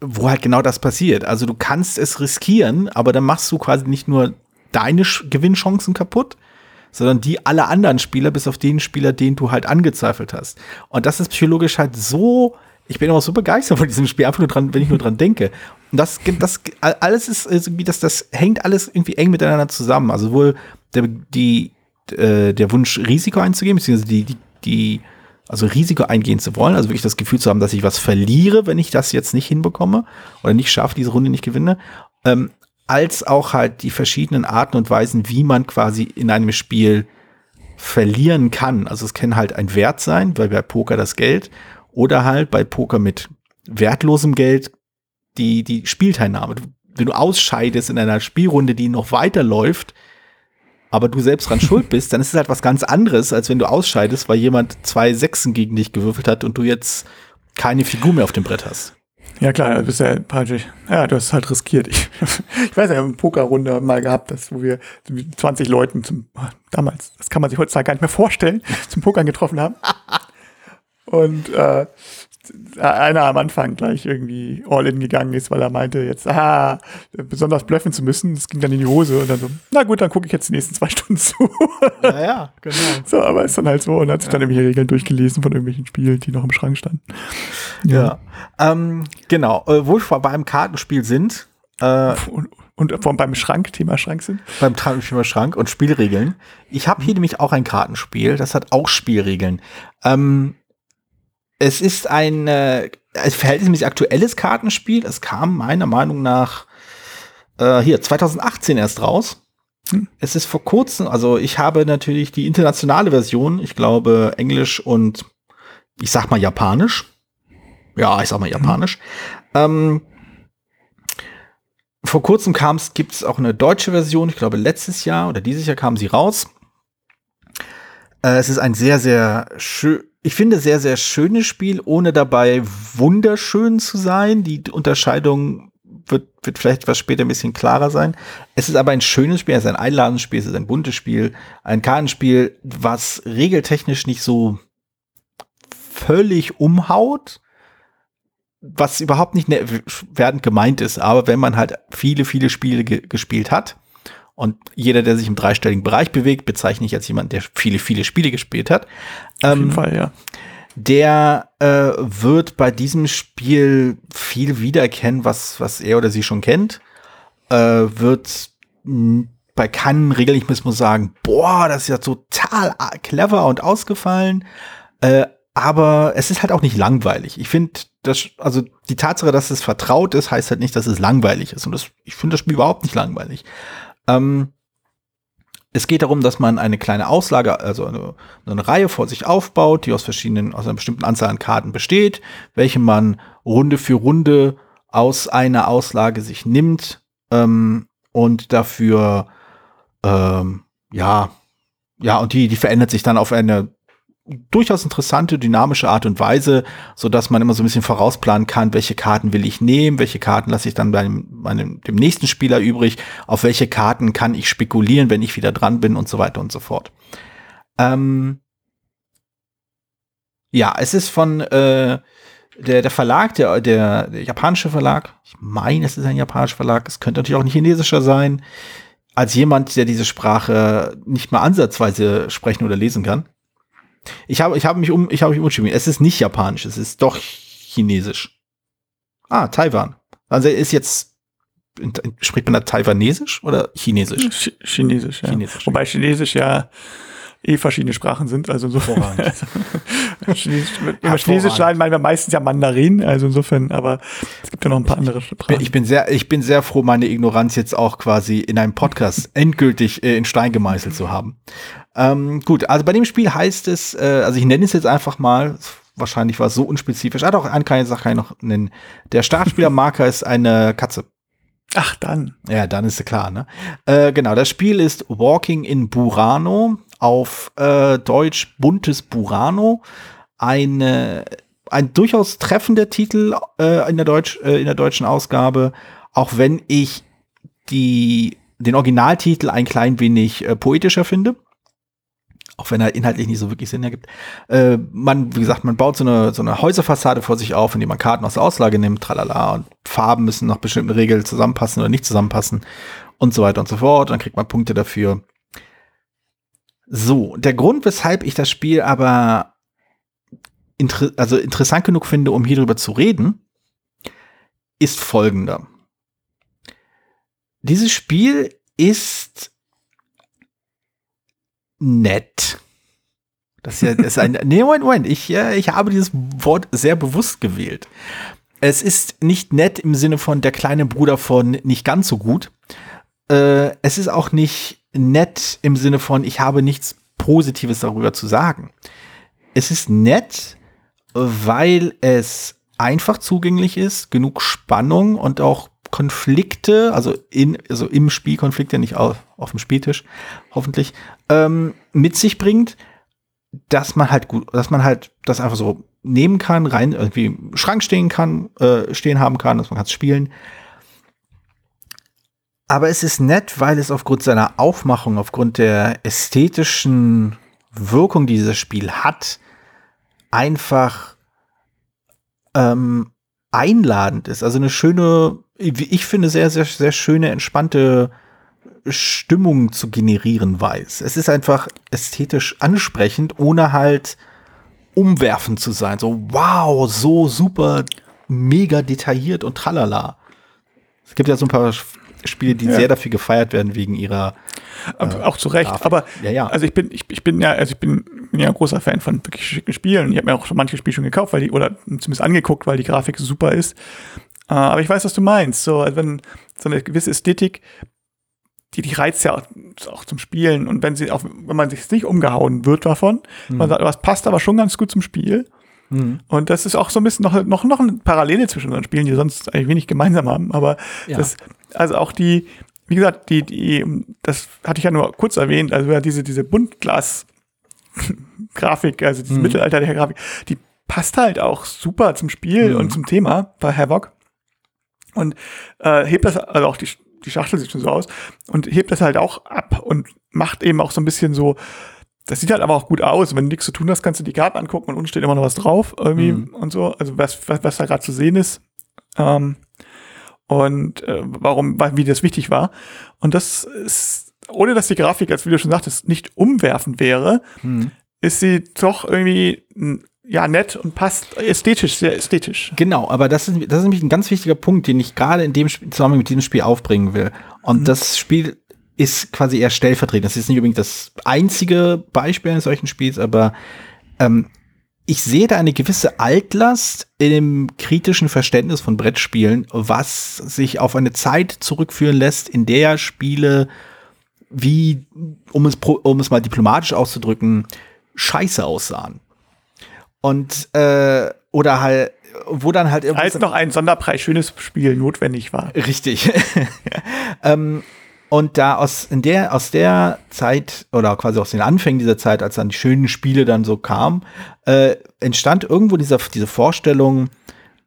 wo halt genau das passiert. Also du kannst es riskieren, aber dann machst du quasi nicht nur deine Gewinnchancen kaputt, sondern die aller anderen Spieler, bis auf den Spieler, den du halt angezweifelt hast. Und das ist psychologisch halt so, ich bin immer so begeistert von diesem Spiel, einfach nur dran, wenn ich nur dran denke. Und das, das alles ist irgendwie, das, das hängt alles irgendwie eng miteinander zusammen. Also wohl der, die, äh, der Wunsch, Risiko einzugehen, beziehungsweise die, die, die, also Risiko eingehen zu wollen, also wirklich das Gefühl zu haben, dass ich was verliere, wenn ich das jetzt nicht hinbekomme oder nicht schaffe, diese Runde nicht gewinne. Ähm, als auch halt die verschiedenen Arten und Weisen, wie man quasi in einem Spiel verlieren kann. Also es kann halt ein Wert sein, weil bei Poker das Geld oder halt bei Poker mit wertlosem Geld die, die Spielteilnahme. Wenn du ausscheidest in einer Spielrunde, die noch weiterläuft, aber du selbst dran schuld bist, dann ist es halt was ganz anderes, als wenn du ausscheidest, weil jemand zwei Sechsen gegen dich gewürfelt hat und du jetzt keine Figur mehr auf dem Brett hast. Ja klar, du bist ja Patrick. Ja, du hast halt riskiert. Ich, *laughs* ich weiß ja, wir haben eine Pokerrunde mal gehabt, das, wo wir 20 Leuten zum damals, das kann man sich heutzutage gar nicht mehr vorstellen, zum Pokern getroffen haben. Und äh, einer am Anfang gleich irgendwie all in gegangen ist, weil er meinte, jetzt ah, besonders bluffen zu müssen. Das ging dann in die Hose und dann so, na gut, dann gucke ich jetzt die nächsten zwei Stunden zu. Ja, ja, genau. So, aber ist dann halt so und hat sich ja. dann irgendwelche Regeln durchgelesen von irgendwelchen Spielen, die noch im Schrank standen. Ja, ja. Ähm, genau. Äh, wo wir beim Kartenspiel sind. Äh, und, und vom, beim Schrank, Thema Schrank sind? Beim Thema Schrank und Spielregeln. Ich habe hier nämlich auch ein Kartenspiel, das hat auch Spielregeln. Ähm, es ist ein, äh, ein verhältnismäßig aktuelles Kartenspiel. Es kam meiner Meinung nach äh, hier 2018 erst raus. Hm. Es ist vor kurzem, also ich habe natürlich die internationale Version, ich glaube Englisch und ich sag mal Japanisch. Ja, ich sag mal Japanisch. Hm. Ähm, vor kurzem kam es, gibt es auch eine deutsche Version, ich glaube letztes Jahr oder dieses Jahr kam sie raus. Äh, es ist ein sehr, sehr schön, ich finde, sehr, sehr schönes Spiel, ohne dabei wunderschön zu sein. Die Unterscheidung wird, wird vielleicht was später ein bisschen klarer sein. Es ist aber ein schönes Spiel, es ist ein einladendes Spiel, es ist ein buntes Spiel, ein Kartenspiel, was regeltechnisch nicht so völlig umhaut, was überhaupt nicht ne-, wertend gemeint ist, aber wenn man halt viele, viele Spiele ge gespielt hat, und jeder, der sich im dreistelligen Bereich bewegt, bezeichne ich als jemand, der viele, viele Spiele gespielt hat. Auf jeden ähm, Fall, ja. Der äh, wird bei diesem Spiel viel wiedererkennen, was, was er oder sie schon kennt. Äh, wird bei keinem Regelmechanismus sagen, boah, das ist ja total clever und ausgefallen. Äh, aber es ist halt auch nicht langweilig. Ich finde, das, also die Tatsache, dass es vertraut ist, heißt halt nicht, dass es langweilig ist. Und das, ich finde das Spiel überhaupt nicht langweilig. Ähm, es geht darum, dass man eine kleine Auslage, also eine, eine, Reihe vor sich aufbaut, die aus verschiedenen, aus einer bestimmten Anzahl an Karten besteht, welche man Runde für Runde aus einer Auslage sich nimmt ähm, und dafür ähm, ja ja und die die verändert sich dann auf eine durchaus interessante, dynamische Art und Weise, so dass man immer so ein bisschen vorausplanen kann, welche Karten will ich nehmen, welche Karten lasse ich dann bei dem, dem nächsten Spieler übrig, auf welche Karten kann ich spekulieren, wenn ich wieder dran bin und so weiter und so fort. Ähm ja, es ist von äh, der, der Verlag, der, der, der japanische Verlag, ich meine, es ist ein japanischer Verlag, es könnte natürlich auch ein chinesischer sein, als jemand, der diese Sprache nicht mal ansatzweise sprechen oder lesen kann. Ich habe ich habe mich um ich habe mich umgeschrieben. Es ist nicht japanisch, es ist doch chinesisch. Ah, Taiwan. Also ist jetzt spricht man da taiwanesisch oder chinesisch? Ch chinesisch, ja. Chinesisch. Wobei chinesisch ja eh verschiedene Sprachen sind, also insofern. *laughs* Chinesisch, über Chinesisch schreiben meinen wir meistens ja Mandarin, also insofern, aber es gibt ja noch ein paar andere Sprachen. Ich bin sehr, ich bin sehr froh, meine Ignoranz jetzt auch quasi in einem Podcast *laughs* endgültig äh, in Stein gemeißelt zu haben. Ähm, gut, also bei dem Spiel heißt es, äh, also ich nenne es jetzt einfach mal, wahrscheinlich war es so unspezifisch, hat auch eine kleine Sache kann ich noch nennen. Der Startspielermarker *laughs* ist eine Katze. Ach, dann. Ja, dann ist klar, ne? Äh, genau, das Spiel ist Walking in Burano auf äh, Deutsch buntes Burano. Eine, ein durchaus treffender Titel äh, in, der Deutsch, äh, in der deutschen Ausgabe, auch wenn ich die, den Originaltitel ein klein wenig äh, poetischer finde. Auch wenn er inhaltlich nicht so wirklich Sinn ergibt. Äh, man, wie gesagt, man baut so eine, so eine Häuserfassade vor sich auf, indem man Karten aus der Auslage nimmt, tralala, und Farben müssen nach bestimmten Regeln zusammenpassen oder nicht zusammenpassen und so weiter und so fort. Dann kriegt man Punkte dafür. So, der Grund, weshalb ich das Spiel aber inter also interessant genug finde, um hier drüber zu reden, ist folgender. Dieses Spiel ist nett. Das ist ja das ist ein. *laughs* nee, Moment, Moment. Ich, ja, ich habe dieses Wort sehr bewusst gewählt. Es ist nicht nett im Sinne von der kleine Bruder von nicht ganz so gut. Äh, es ist auch nicht nett im Sinne von, ich habe nichts Positives darüber zu sagen. Es ist nett, weil es einfach zugänglich ist, genug Spannung und auch Konflikte, also in, also im Spiel Konflikte, nicht auf, auf dem Spieltisch, hoffentlich, ähm, mit sich bringt, dass man halt gut, dass man halt das einfach so nehmen kann, rein irgendwie im Schrank stehen kann, äh, stehen haben kann, dass man kann es spielen. Aber es ist nett, weil es aufgrund seiner Aufmachung, aufgrund der ästhetischen Wirkung, die dieses Spiel hat, einfach ähm, einladend ist. Also eine schöne, wie ich finde, sehr, sehr, sehr schöne, entspannte Stimmung zu generieren weiß. Es ist einfach ästhetisch ansprechend, ohne halt umwerfend zu sein. So, wow, so super, mega detailliert und tralala. Es gibt ja so ein paar Spiele, die ja. sehr dafür gefeiert werden wegen ihrer. Äh, auch zu Recht. Grafik. Aber ja, ja. also ich bin, ich, ich bin ja, also ich bin, bin ja ein großer Fan von wirklich schicken Spielen. Ich habe mir auch schon manche Spiele schon gekauft, weil die, oder zumindest angeguckt, weil die Grafik super ist. Äh, aber ich weiß, was du meinst. So, also wenn so eine gewisse Ästhetik, die, die reizt ja auch, auch zum Spielen. Und wenn sie auch, wenn man sich nicht umgehauen wird davon, mhm. man sagt, was passt aber schon ganz gut zum Spiel. Mhm. Und das ist auch so ein bisschen noch, noch, noch eine Parallele zwischen unseren Spielen, die sonst eigentlich wenig gemeinsam haben. Aber ja. das, also auch die, wie gesagt, die, die, das hatte ich ja nur kurz erwähnt, also ja, diese, diese Buntglas-Grafik, also diese mhm. mittelalterliche Grafik, die passt halt auch super zum Spiel mhm. und zum Thema bei Havoc. Und äh, hebt das, also auch die, die Schachtel sieht schon so aus, und hebt das halt auch ab und macht eben auch so ein bisschen so, das sieht halt aber auch gut aus. Wenn du nichts zu tun hast, kannst du die Karten angucken und unten steht immer noch was drauf irgendwie mhm. und so. Also was, was, was da gerade zu sehen ist. Ähm, und äh, warum, wie das wichtig war. Und das ist, ohne dass die Grafik, als wie du schon sagtest, nicht umwerfend wäre, mhm. ist sie doch irgendwie ja, nett und passt ästhetisch, sehr ästhetisch. Genau, aber das ist, das ist nämlich ein ganz wichtiger Punkt, den ich gerade in dem Zusammenhang mit diesem Spiel aufbringen will. Und mhm. das Spiel ist quasi eher stellvertretend. Das ist nicht unbedingt das einzige Beispiel eines solchen Spiels, aber ähm, ich sehe da eine gewisse Altlast im kritischen Verständnis von Brettspielen, was sich auf eine Zeit zurückführen lässt, in der Spiele wie, um es, um es mal diplomatisch auszudrücken, scheiße aussahen. Und, äh, oder halt, wo dann halt Als noch ein Sonderpreis schönes Spiel notwendig war. Richtig. *laughs* ähm, Und da aus, in der, aus der Zeit oder quasi aus den Anfängen dieser Zeit, als dann die schönen Spiele dann so kamen, äh, entstand irgendwo dieser, diese Vorstellung,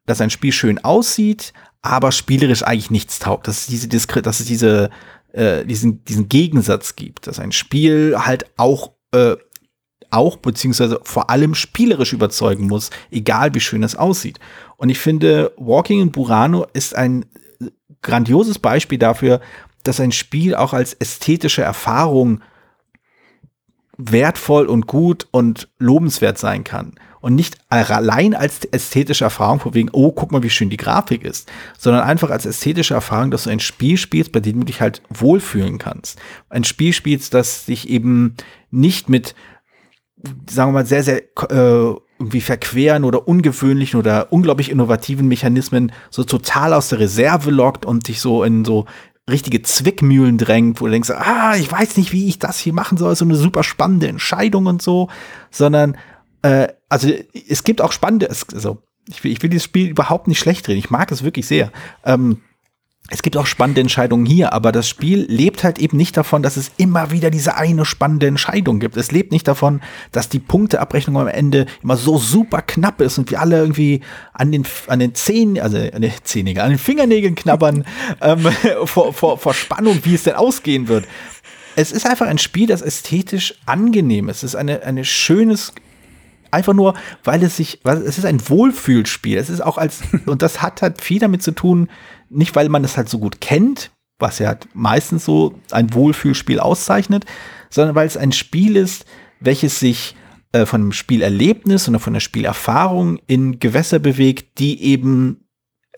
dass ein Spiel schön aussieht, aber spielerisch eigentlich nichts taugt. Dass es diese Diskret, dass es diese, äh, diesen, diesen Gegensatz gibt, dass ein Spiel halt auch, äh, auch beziehungsweise vor allem spielerisch überzeugen muss, egal wie schön es aussieht. Und ich finde, Walking in Burano ist ein grandioses Beispiel dafür, dass ein Spiel auch als ästhetische Erfahrung wertvoll und gut und lobenswert sein kann. Und nicht allein als ästhetische Erfahrung, von wegen, oh, guck mal, wie schön die Grafik ist, sondern einfach als ästhetische Erfahrung, dass du ein Spiel spielst, bei dem du dich halt wohlfühlen kannst. Ein Spiel spielst, das dich eben nicht mit, sagen wir mal, sehr, sehr äh, irgendwie verqueren oder ungewöhnlichen oder unglaublich innovativen Mechanismen so total aus der Reserve lockt und dich so in so richtige Zwickmühlen drängt, wo du denkst, ah, ich weiß nicht, wie ich das hier machen soll, so eine super spannende Entscheidung und so, sondern äh, also es gibt auch spannende, also ich will, ich will dieses Spiel überhaupt nicht schlecht reden, ich mag es wirklich sehr. Ähm, es gibt auch spannende Entscheidungen hier, aber das Spiel lebt halt eben nicht davon, dass es immer wieder diese eine spannende Entscheidung gibt. Es lebt nicht davon, dass die Punkteabrechnung am Ende immer so super knapp ist und wir alle irgendwie an den, an den Zähnen, also an den Zähnen, an den Fingernägeln knabbern *laughs* ähm, *laughs* vor, vor, vor Spannung, wie es denn ausgehen wird. Es ist einfach ein Spiel, das ästhetisch angenehm ist. Es ist eine, eine schönes, einfach nur, weil es sich, weil es ist ein Wohlfühlspiel. Es ist auch als, *laughs* und das hat halt viel damit zu tun, nicht weil man es halt so gut kennt, was ja halt meistens so ein Wohlfühlspiel auszeichnet, sondern weil es ein Spiel ist, welches sich äh, von dem Spielerlebnis oder von der Spielerfahrung in Gewässer bewegt, die eben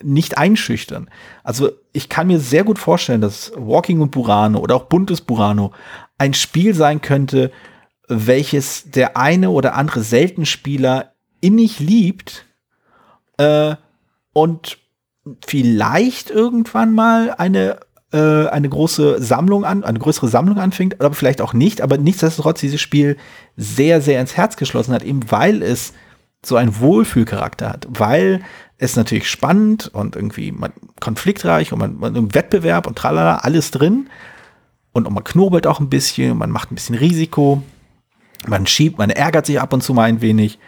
nicht einschüchtern. Also ich kann mir sehr gut vorstellen, dass Walking und Burano oder auch Buntes Burano ein Spiel sein könnte, welches der eine oder andere Seltenspieler innig liebt äh, und vielleicht irgendwann mal eine äh, eine große Sammlung an, eine größere Sammlung anfängt, aber vielleicht auch nicht. Aber nichtsdestotrotz dieses Spiel sehr, sehr ins Herz geschlossen hat, eben weil es so einen Wohlfühlcharakter hat, weil es natürlich spannend und irgendwie man, konfliktreich und man, man im Wettbewerb und tralala, alles drin. Und man knobelt auch ein bisschen, man macht ein bisschen Risiko, man schiebt, man ärgert sich ab und zu mal ein wenig.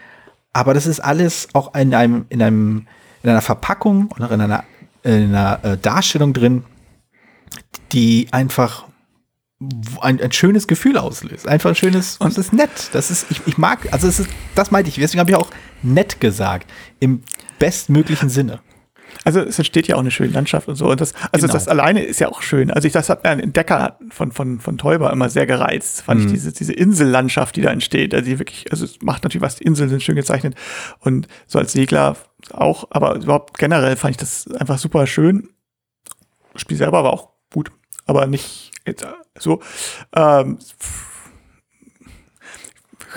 Aber das ist alles auch in einem, in einem in einer Verpackung oder in einer, in einer äh, Darstellung drin, die einfach ein, ein, schönes Gefühl auslöst. Einfach ein schönes, und es ist nett. Das ist, ich, ich mag, also es ist, das meinte ich, deswegen habe ich auch nett gesagt. Im bestmöglichen Sinne. Also es entsteht ja auch eine schöne Landschaft und so. Und das, also genau. das alleine ist ja auch schön. Also ich, das hat mir ein Entdecker von, von, von Teuber immer sehr gereizt, fand mhm. ich diese, diese Insellandschaft, die da entsteht. Also die wirklich, also es macht natürlich was, die Inseln sind schön gezeichnet. Und so als Segler auch, aber überhaupt generell fand ich das einfach super schön. Das Spiel selber war auch gut, aber nicht jetzt so. Ähm,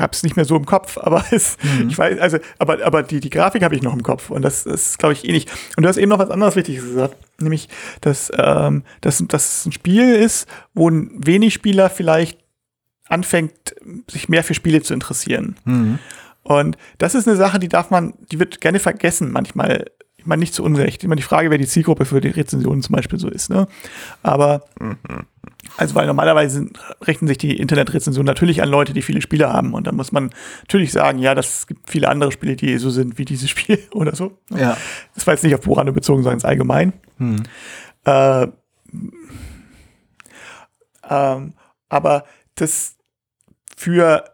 habe es nicht mehr so im Kopf, aber *laughs* es, mhm. ich weiß, also, aber, aber die, die Grafik habe ich noch im Kopf und das ist, glaube ich, ähnlich. Und du hast eben noch was anderes Wichtiges gesagt, nämlich, dass, ähm, dass, dass es ein Spiel ist, wo ein wenig Spieler vielleicht anfängt, sich mehr für Spiele zu interessieren. Mhm. Und das ist eine Sache, die darf man, die wird gerne vergessen manchmal. Ich meine, nicht zu Unrecht. Immer die Frage, wer die Zielgruppe für die Rezensionen zum Beispiel so ist. Ne? Aber, also, weil normalerweise rechnen sich die Internetrezensionen natürlich an Leute, die viele Spiele haben. Und da muss man natürlich sagen, ja, das gibt viele andere Spiele, die so sind wie dieses *laughs* Spiel oder so. Ja. Das war jetzt nicht auf Burano bezogen, sondern ins Allgemein. Hm. Äh, ähm, aber das für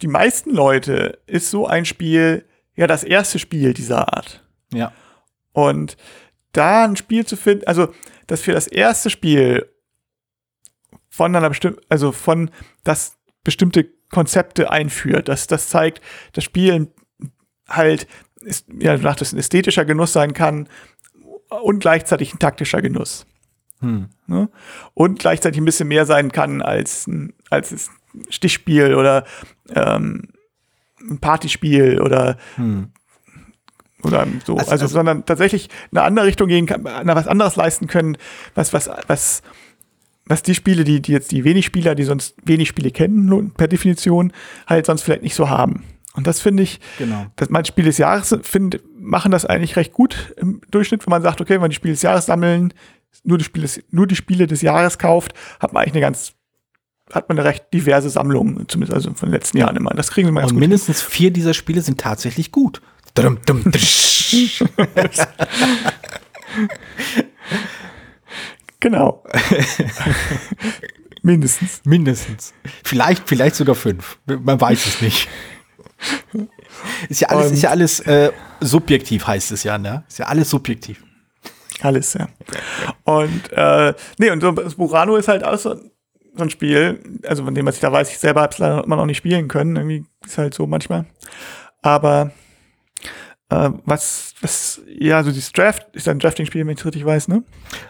die meisten Leute ist so ein Spiel ja das erste Spiel dieser Art. Ja. Und da ein Spiel zu finden, also das für das erste Spiel von einer bestimmten, also von das bestimmte Konzepte einführt, dass das zeigt, das Spiel halt ist, ja, nach das ein ästhetischer Genuss sein kann und gleichzeitig ein taktischer Genuss. Hm. Ne? Und gleichzeitig ein bisschen mehr sein kann als, als es Stichspiel oder ähm, ein Partyspiel oder hm. oder so. Also, also, sondern tatsächlich eine andere Richtung gehen kann, was anderes leisten können, was, was, was, was die Spiele, die, die jetzt die wenig Spieler, die sonst wenig Spiele kennen, per Definition, halt sonst vielleicht nicht so haben. Und das finde ich, genau. dass mein Spiel des Jahres find, machen das eigentlich recht gut im Durchschnitt, wenn man sagt, okay, wenn wir die Spiel des Jahres sammeln, nur die Spiele, nur die Spiele des Jahres kauft, hat man eigentlich eine ganz hat man eine recht diverse Sammlung, zumindest also von den letzten Jahren immer. Das kriegen wir mal ganz Und gut mindestens vier dieser Spiele sind tatsächlich gut. Dum, dum, *laughs* *laughs* genau. *laughs* mindestens. Mindestens. Vielleicht, vielleicht sogar fünf. Man weiß es nicht. Ist ja alles, ist ja alles äh, subjektiv, heißt es ja, ne? Ist ja alles subjektiv. Alles, ja. Und äh, nee, und so Burano ist halt auch so, so ein Spiel, also von dem, was ich da weiß, ich selber habe es leider immer noch nicht spielen können. Irgendwie ist halt so manchmal. Aber äh, was, was, ja, so dieses Draft, ist ein Drafting-Spiel, wenn ich es richtig weiß, ne?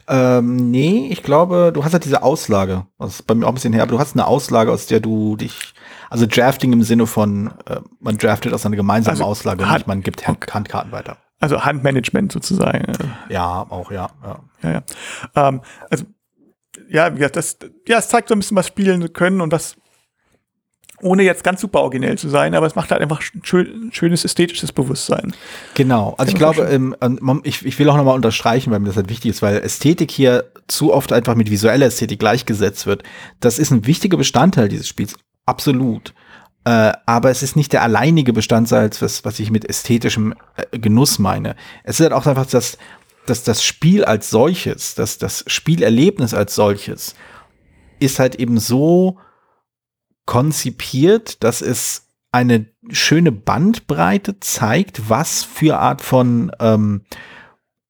Ähm, nee, ich glaube, du hast halt diese Auslage. Das ist bei mir auch ein bisschen her, aber du hast eine Auslage, aus der du dich also Drafting im Sinne von, äh, man draftet aus einer gemeinsamen also Auslage und nicht man gibt Hand, Handkarten weiter. Also Handmanagement sozusagen. Ja, auch, ja. Ja, ja. ja. Ähm, also, ja, wie gesagt, das, ja, es zeigt so ein bisschen, was spielen können und das ohne jetzt ganz super originell zu sein, aber es macht halt einfach ein schön, schönes ästhetisches Bewusstsein. Genau, also ich glaube, ähm, ich, ich will auch nochmal unterstreichen, weil mir das halt wichtig ist, weil Ästhetik hier zu oft einfach mit visueller Ästhetik gleichgesetzt wird. Das ist ein wichtiger Bestandteil dieses Spiels, Absolut. Äh, aber es ist nicht der alleinige Bestandteil, was, was ich mit ästhetischem äh, Genuss meine. Es ist halt auch einfach das, dass das Spiel als solches, dass das Spielerlebnis als solches ist halt eben so konzipiert, dass es eine schöne Bandbreite zeigt, was für Art von ähm,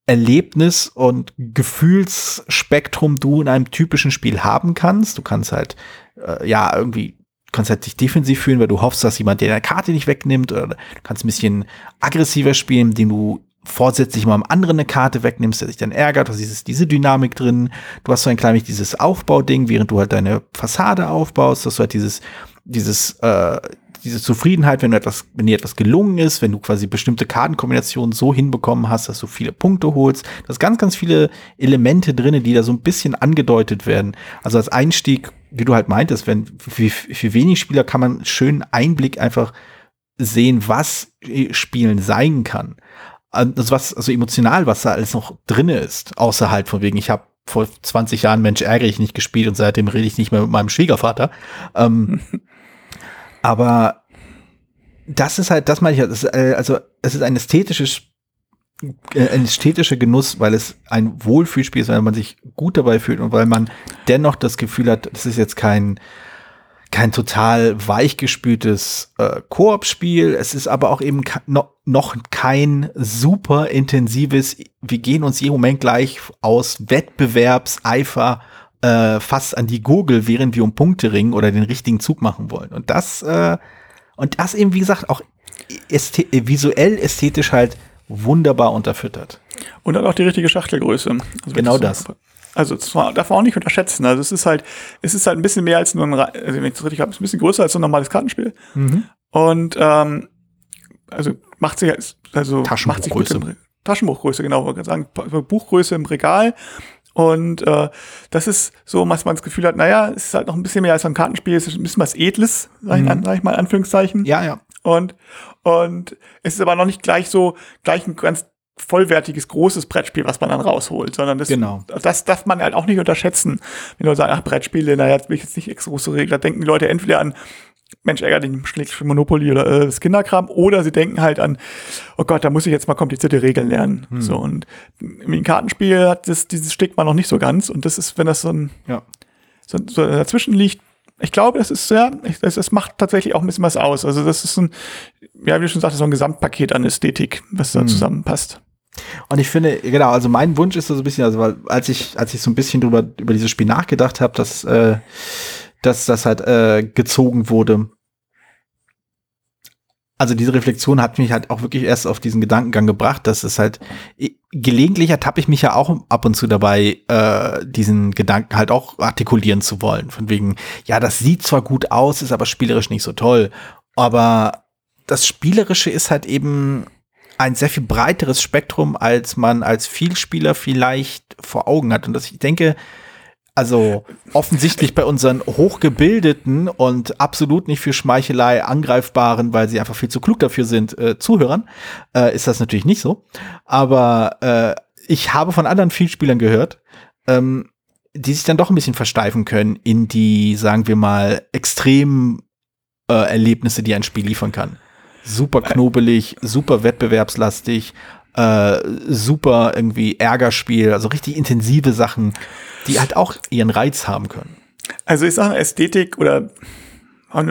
Erlebnis und Gefühlsspektrum du in einem typischen Spiel haben kannst. Du kannst halt äh, ja irgendwie kannst halt dich defensiv fühlen, weil du hoffst, dass jemand dir deine Karte nicht wegnimmt oder du kannst ein bisschen aggressiver spielen, indem du vorsätzlich mal am anderen eine Karte wegnimmst, der sich dann ärgert, was ist diese Dynamik drin. Du hast so ein kleines dieses Aufbauding, während du halt deine Fassade aufbaust, dass du halt dieses, dieses, äh, diese Zufriedenheit, wenn du etwas, wenn dir etwas gelungen ist, wenn du quasi bestimmte Kartenkombinationen so hinbekommen hast, dass du viele Punkte holst. Da ist ganz, ganz viele Elemente drinne, die da so ein bisschen angedeutet werden. Also als Einstieg wie du halt meintest, wenn für, für wenig Spieler kann man schönen Einblick einfach sehen, was Spielen sein kann. Also was, also emotional, was da alles noch drinne ist, außer halt von wegen, ich habe vor 20 Jahren Mensch ärgere ich nicht gespielt und seitdem rede ich nicht mehr mit meinem Schwiegervater. Ähm, *laughs* aber das ist halt, das meine ich, ist, äh, also es ist ein ästhetisches äh, ein ästhetischer Genuss, weil es ein Wohlfühlspiel ist, weil man sich gut dabei fühlt und weil man dennoch das Gefühl hat, das ist jetzt kein kein total weichgespültes äh, Koop-Spiel. Es ist aber auch eben no noch kein super intensives, wir gehen uns jeden Moment gleich aus Wettbewerbseifer äh, fast an die Gurgel, während wir um Punkte ringen oder den richtigen Zug machen wollen. Und das, äh, und das eben, wie gesagt, auch ästhe visuell ästhetisch halt wunderbar unterfüttert. Und dann auch die richtige Schachtelgröße. Also genau das. So, also das darf man auch nicht unterschätzen. Also es ist halt, es ist halt ein bisschen mehr als nur ein, also wenn ich das richtig habe, ist ein bisschen größer als so ein normales Kartenspiel. Mhm. Und ähm, also macht sich also macht sich gut im, Taschenbuchgröße, genau, wollte ich sagen, Buchgröße im Regal. Und äh, das ist so, was man das Gefühl hat, naja, es ist halt noch ein bisschen mehr als ein Kartenspiel, es ist ein bisschen was Edles, sag ich, mhm. sag ich mal, Anführungszeichen. Ja, ja. Und, und es ist aber noch nicht gleich so, gleich ein ganz vollwertiges, großes Brettspiel, was man dann rausholt, sondern das, genau. das darf man halt auch nicht unterschätzen. Wenn Leute sagen, ach, Brettspiele, naja, jetzt will ich jetzt nicht extra große Regler, denken die Leute entweder an Mensch, ärgert dich schlägt für Monopoly oder äh, das Kinderkram, oder sie denken halt an, oh Gott, da muss ich jetzt mal komplizierte Regeln lernen. Hm. So, und im Kartenspiel hat das, dieses Stigma noch nicht so ganz, und das ist, wenn das so ein, ja. so, so dazwischen liegt, ich glaube, das ist ja, das, das macht tatsächlich auch ein bisschen was aus. Also das ist ein, ja, wie du schon sagst, so ein Gesamtpaket an Ästhetik, was da hm. zusammenpasst. Und ich finde, genau, also mein Wunsch ist so ein bisschen, also weil als ich, als ich so ein bisschen drüber über dieses Spiel nachgedacht habe, dass, äh, dass das halt äh, gezogen wurde. Also diese Reflexion hat mich halt auch wirklich erst auf diesen Gedankengang gebracht, dass es halt gelegentlich ertappe ich mich ja auch ab und zu dabei, äh, diesen Gedanken halt auch artikulieren zu wollen. Von wegen, ja, das sieht zwar gut aus, ist aber spielerisch nicht so toll. Aber das Spielerische ist halt eben ein sehr viel breiteres Spektrum, als man als Vielspieler vielleicht vor Augen hat. Und das, ich denke, also offensichtlich bei unseren hochgebildeten und absolut nicht für Schmeichelei angreifbaren, weil sie einfach viel zu klug dafür sind, äh, Zuhörern, äh, ist das natürlich nicht so. Aber äh, ich habe von anderen Vielspielern gehört, ähm, die sich dann doch ein bisschen versteifen können in die, sagen wir mal, extremen äh, Erlebnisse, die ein Spiel liefern kann. Super knobelig, super wettbewerbslastig, äh, super irgendwie Ärgerspiel, also richtig intensive Sachen, die halt auch ihren Reiz haben können. Also ich sage Ästhetik oder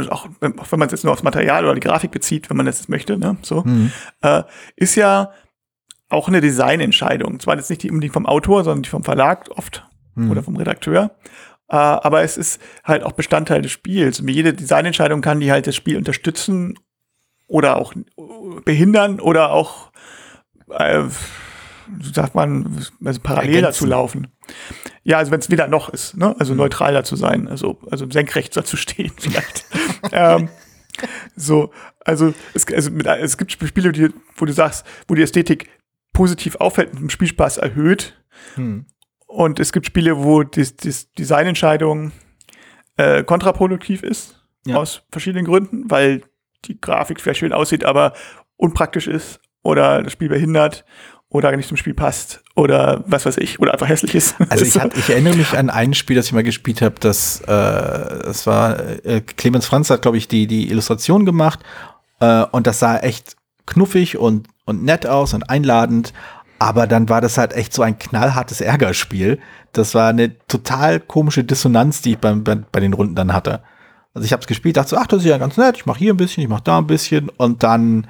auch, wenn man es jetzt nur aufs Material oder die Grafik bezieht, wenn man das möchte, ne, so, mhm. äh, ist ja auch eine Designentscheidung. Zwar jetzt nicht die unbedingt vom Autor, sondern die vom Verlag oft mhm. oder vom Redakteur. Äh, aber es ist halt auch Bestandteil des Spiels. Und jede Designentscheidung kann die halt das Spiel unterstützen oder auch behindern oder auch, äh, sagt man, also parallel Ergänzen. dazu laufen. Ja, also wenn es weder noch ist, ne? also mhm. neutral dazu sein, also, also senkrecht *laughs* dazu stehen vielleicht. ähm, so, also es, also mit, es gibt Spiele, die, wo du sagst, wo die Ästhetik positiv auffällt und den Spielspaß erhöht. Hm. Und es gibt Spiele, wo die, die Designentscheidung äh, kontraproduktiv ist, ja. aus verschiedenen Gründen, weil die Grafik vielleicht schön aussieht, aber unpraktisch ist oder das Spiel behindert oder nicht zum Spiel passt oder was weiß ich oder einfach hässlich ist. Also ich, *laughs* hat, ich erinnere mich an ein Spiel, das ich mal gespielt habe, das, äh, das war äh, Clemens Franz hat glaube ich die die Illustration gemacht äh, und das sah echt knuffig und und nett aus und einladend, aber dann war das halt echt so ein knallhartes Ärgerspiel. Das war eine total komische Dissonanz, die ich beim, bei, bei den Runden dann hatte. Also ich habe es gespielt, dachte so, ach, das ist ja ganz nett, ich mache hier ein bisschen, ich mache da ein bisschen und dann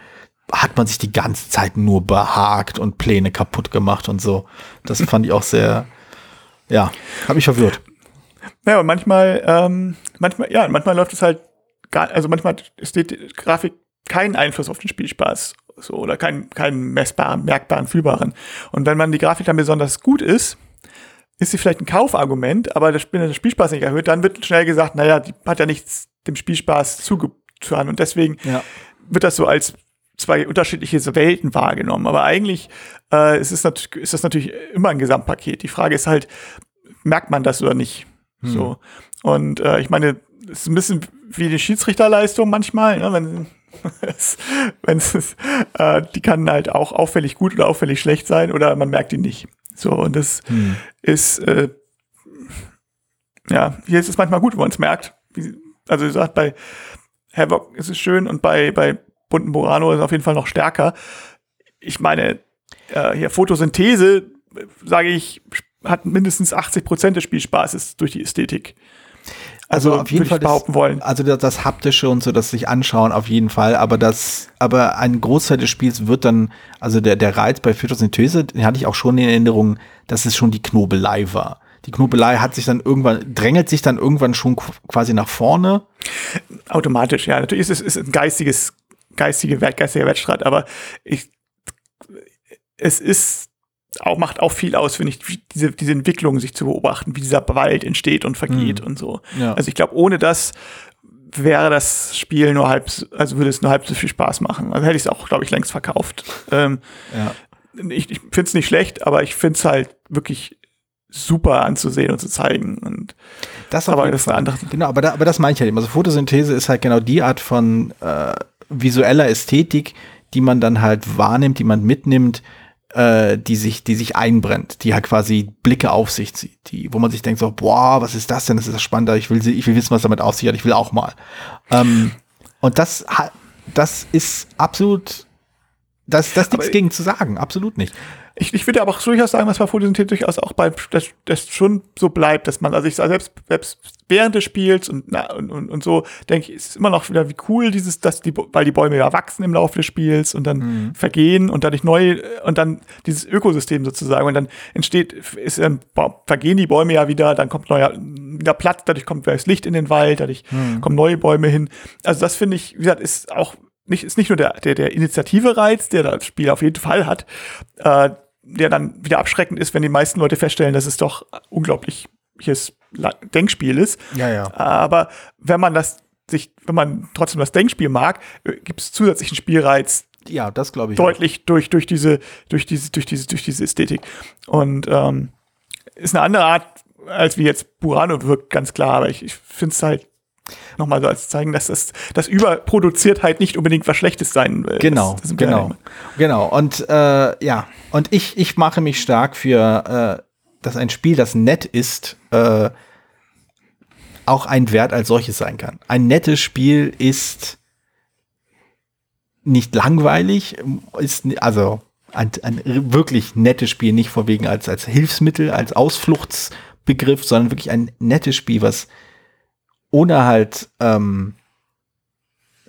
hat man sich die ganze Zeit nur behagt und Pläne kaputt gemacht und so. Das fand ich auch sehr, *laughs* ja, habe ich verwirrt. Ja, und manchmal, ähm, manchmal, ja, manchmal läuft es halt gar, also manchmal ist die Grafik keinen Einfluss auf den Spielspaß so oder keinen keinen messbaren, merkbaren, fühlbaren. Und wenn man die Grafik dann besonders gut ist, ist sie vielleicht ein Kaufargument, aber das, wenn der Spielspaß nicht erhöht, dann wird schnell gesagt, naja, die hat ja nichts dem Spielspaß zugetan und deswegen ja. wird das so als zwei unterschiedliche Welten wahrgenommen. Aber eigentlich äh, ist, es ist das natürlich immer ein Gesamtpaket. Die Frage ist halt, merkt man das oder nicht? Hm. So. Und äh, ich meine, es ist ein bisschen wie die Schiedsrichterleistung manchmal, ne? wenn wenn *laughs* es, äh, die kann halt auch auffällig gut oder auffällig schlecht sein oder man merkt die nicht. So, und das hm. ist, äh, ja, hier ist es manchmal gut, wenn man es merkt. Wie, also, wie gesagt, bei Havoc ist es schön und bei, bei bunten Burano ist es auf jeden Fall noch stärker. Ich meine, äh, hier Photosynthese, sage ich, hat mindestens 80 Prozent des Spielspaßes durch die Ästhetik. Also, also auf jeden Fall behaupten das, wollen. Also das, das, haptische und so, das sich anschauen auf jeden Fall, aber das, aber ein Großteil des Spiels wird dann, also der der Reiz bei Photosynthese, den hatte ich auch schon in Erinnerung, dass es schon die Knobelei war. Die Knobelei hat sich dann irgendwann drängelt sich dann irgendwann schon quasi nach vorne. Automatisch, ja. Natürlich ist es ist ein geistiges geistige geistiger Wettstreit, aber ich es ist auch, macht auch viel aus, finde ich, diese, diese Entwicklung sich zu beobachten, wie dieser Wald entsteht und vergeht mhm. und so. Ja. Also ich glaube, ohne das wäre das Spiel nur halb, also würde es nur halb so viel Spaß machen. Also hätte ich es auch, glaube ich, längst verkauft. Ähm, ja. Ich, ich finde es nicht schlecht, aber ich finde es halt wirklich super anzusehen und zu zeigen. Und das aber das ist eine andere. Genau, aber, da, aber das meine ich halt eben. Also Photosynthese ist halt genau die Art von äh, visueller Ästhetik, die man dann halt wahrnimmt, die man mitnimmt, äh, die sich, die sich einbrennt, die halt quasi Blicke auf sich zieht, die, wo man sich denkt so, boah, was ist das denn? Das ist das spannender. Ich will, ich will wissen, was damit hat. Ich will auch mal. Ähm, und das, das ist absolut, das, das nichts gegen zu sagen, absolut nicht ich, ich würde aber auch durchaus sagen, dass bei Photosynthese durchaus auch bei, das, das schon so bleibt, dass man, also ich selbst, selbst während des Spiels und, na, und, und, und so, denke ich, ist immer noch wieder wie cool, dieses, dass die, weil die Bäume ja wachsen im Laufe des Spiels und dann mhm. vergehen und dadurch neu, und dann dieses Ökosystem sozusagen, und dann entsteht, ist, ähm, vergehen die Bäume ja wieder, dann kommt neuer, wieder Platz, dadurch kommt das Licht in den Wald, dadurch mhm. kommen neue Bäume hin. Also das finde ich, wie gesagt, ist auch nicht, ist nicht nur der, der, der Initiative-Reiz, der das Spiel auf jeden Fall hat, äh, der dann wieder abschreckend ist, wenn die meisten Leute feststellen, dass es doch unglaubliches Denkspiel ist. Ja, ja. Aber wenn man das sich, wenn man trotzdem das Denkspiel mag, äh, gibt es zusätzlichen Spielreiz. Ja, das glaube ich. Deutlich auch. durch, durch diese, durch diese, durch diese, durch diese Ästhetik. Und ähm, ist eine andere Art, als wie jetzt Burano wirkt, ganz klar. Aber ich, ich finde es halt nochmal so als zeigen, dass das, das überproduziert halt nicht unbedingt was Schlechtes sein will. Genau, das, das genau, genau. Und äh, ja, und ich, ich mache mich stark für, äh, dass ein Spiel, das nett ist, äh, auch ein Wert als solches sein kann. Ein nettes Spiel ist nicht langweilig, ist also ein, ein wirklich nettes Spiel, nicht vorwiegend als, als Hilfsmittel, als Ausfluchtsbegriff, sondern wirklich ein nettes Spiel, was ohne halt ähm,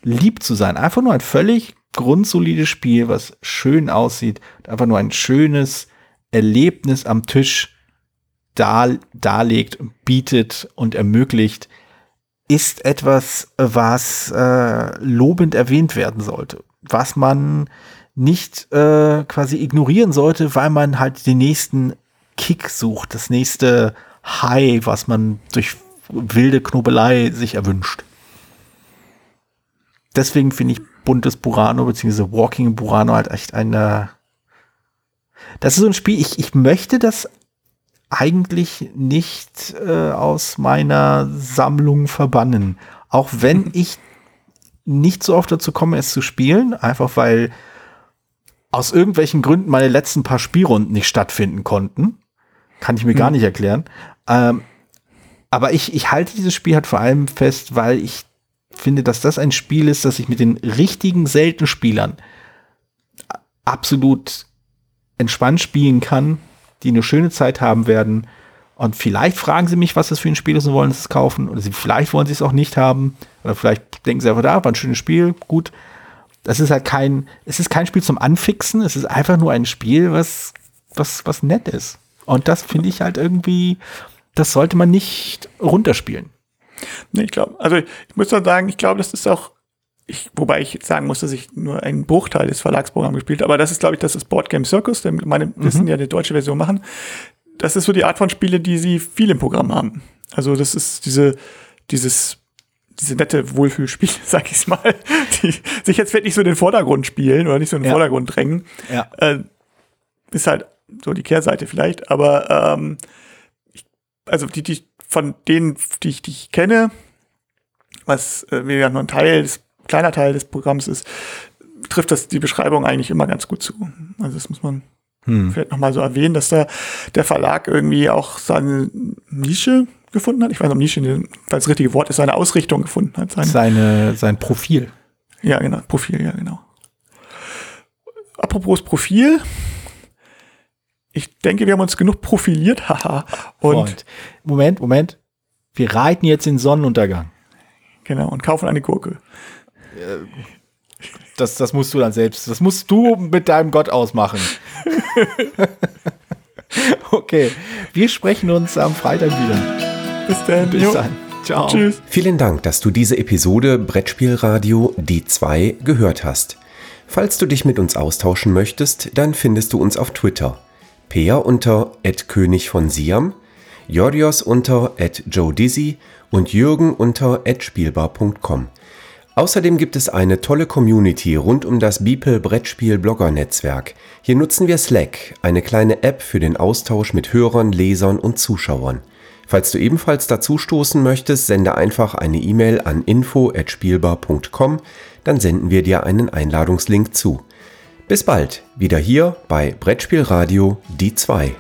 lieb zu sein, einfach nur ein völlig grundsolides Spiel, was schön aussieht, einfach nur ein schönes Erlebnis am Tisch dar, darlegt, bietet und ermöglicht, ist etwas, was äh, lobend erwähnt werden sollte, was man nicht äh, quasi ignorieren sollte, weil man halt den nächsten Kick sucht, das nächste High, was man durch wilde Knobelei sich erwünscht. Deswegen finde ich buntes Burano bzw. Walking Burano halt echt eine. Das ist so ein Spiel, ich, ich möchte das eigentlich nicht äh, aus meiner Sammlung verbannen. Auch wenn *laughs* ich nicht so oft dazu komme, es zu spielen, einfach weil aus irgendwelchen Gründen meine letzten paar Spielrunden nicht stattfinden konnten. Kann ich mir hm. gar nicht erklären. Ähm, aber ich, ich halte dieses Spiel halt vor allem fest, weil ich finde, dass das ein Spiel ist, das ich mit den richtigen, seltenen Spielern absolut entspannt spielen kann, die eine schöne Zeit haben werden. Und vielleicht fragen sie mich, was das für ein Spiel ist und wollen es kaufen. Oder sie, vielleicht wollen sie es auch nicht haben. Oder vielleicht denken sie einfach, da war ein schönes Spiel, gut. Das ist halt kein, es ist kein Spiel zum Anfixen, es ist einfach nur ein Spiel, was, was, was nett ist. Und das finde ich halt irgendwie, das sollte man nicht runterspielen. Nee, ich glaube, also ich muss doch sagen, ich glaube, das ist auch, ich, wobei ich jetzt sagen muss, dass ich nur einen Bruchteil des Verlagsprogramms gespielt habe, aber das ist, glaube ich, das ist Board Game Circus, der meine, mhm. wissen ja eine deutsche Version machen. Das ist so die Art von Spiele, die sie viel im Programm haben. Also das ist diese, dieses, diese nette Wohlfühlspiele, *laughs* sag ich mal, die sich jetzt wirklich so in den Vordergrund spielen oder nicht so in den ja. Vordergrund drängen. Ja. Äh, ist halt so die Kehrseite vielleicht, aber ähm, also die, die von denen, die ich, die ich kenne, was äh, wie nur ein Teil, des, kleiner Teil des Programms ist, trifft das die Beschreibung eigentlich immer ganz gut zu. Also das muss man hm. vielleicht nochmal so erwähnen, dass da der Verlag irgendwie auch seine Nische gefunden hat. Ich weiß nicht, ob Nische, weil das richtige Wort ist, seine Ausrichtung gefunden hat. Seine, seine, sein Profil. Ja, genau, Profil, ja, genau. Apropos Profil, ich denke, wir haben uns genug profiliert, *laughs* haha. Und Freund. Moment, Moment. Wir reiten jetzt den Sonnenuntergang. Genau, und kaufen eine Gurke. Das, das musst du dann selbst, das musst du mit deinem Gott ausmachen. *laughs* okay, wir sprechen uns am Freitag wieder. Bis dann. Bis dann. Ciao. Tschüss. Vielen Dank, dass du diese Episode Brettspielradio Die 2 gehört hast. Falls du dich mit uns austauschen möchtest, dann findest du uns auf Twitter Peer unter König von Siam, Jorios unter Joe Dizzy und Jürgen unter Spielbar.com. Außerdem gibt es eine tolle Community rund um das Beeple Brettspiel Blogger Netzwerk. Hier nutzen wir Slack, eine kleine App für den Austausch mit Hörern, Lesern und Zuschauern. Falls du ebenfalls dazu stoßen möchtest, sende einfach eine E-Mail an info@spielbar.com, dann senden wir dir einen Einladungslink zu. Bis bald, wieder hier bei Brettspielradio die 2.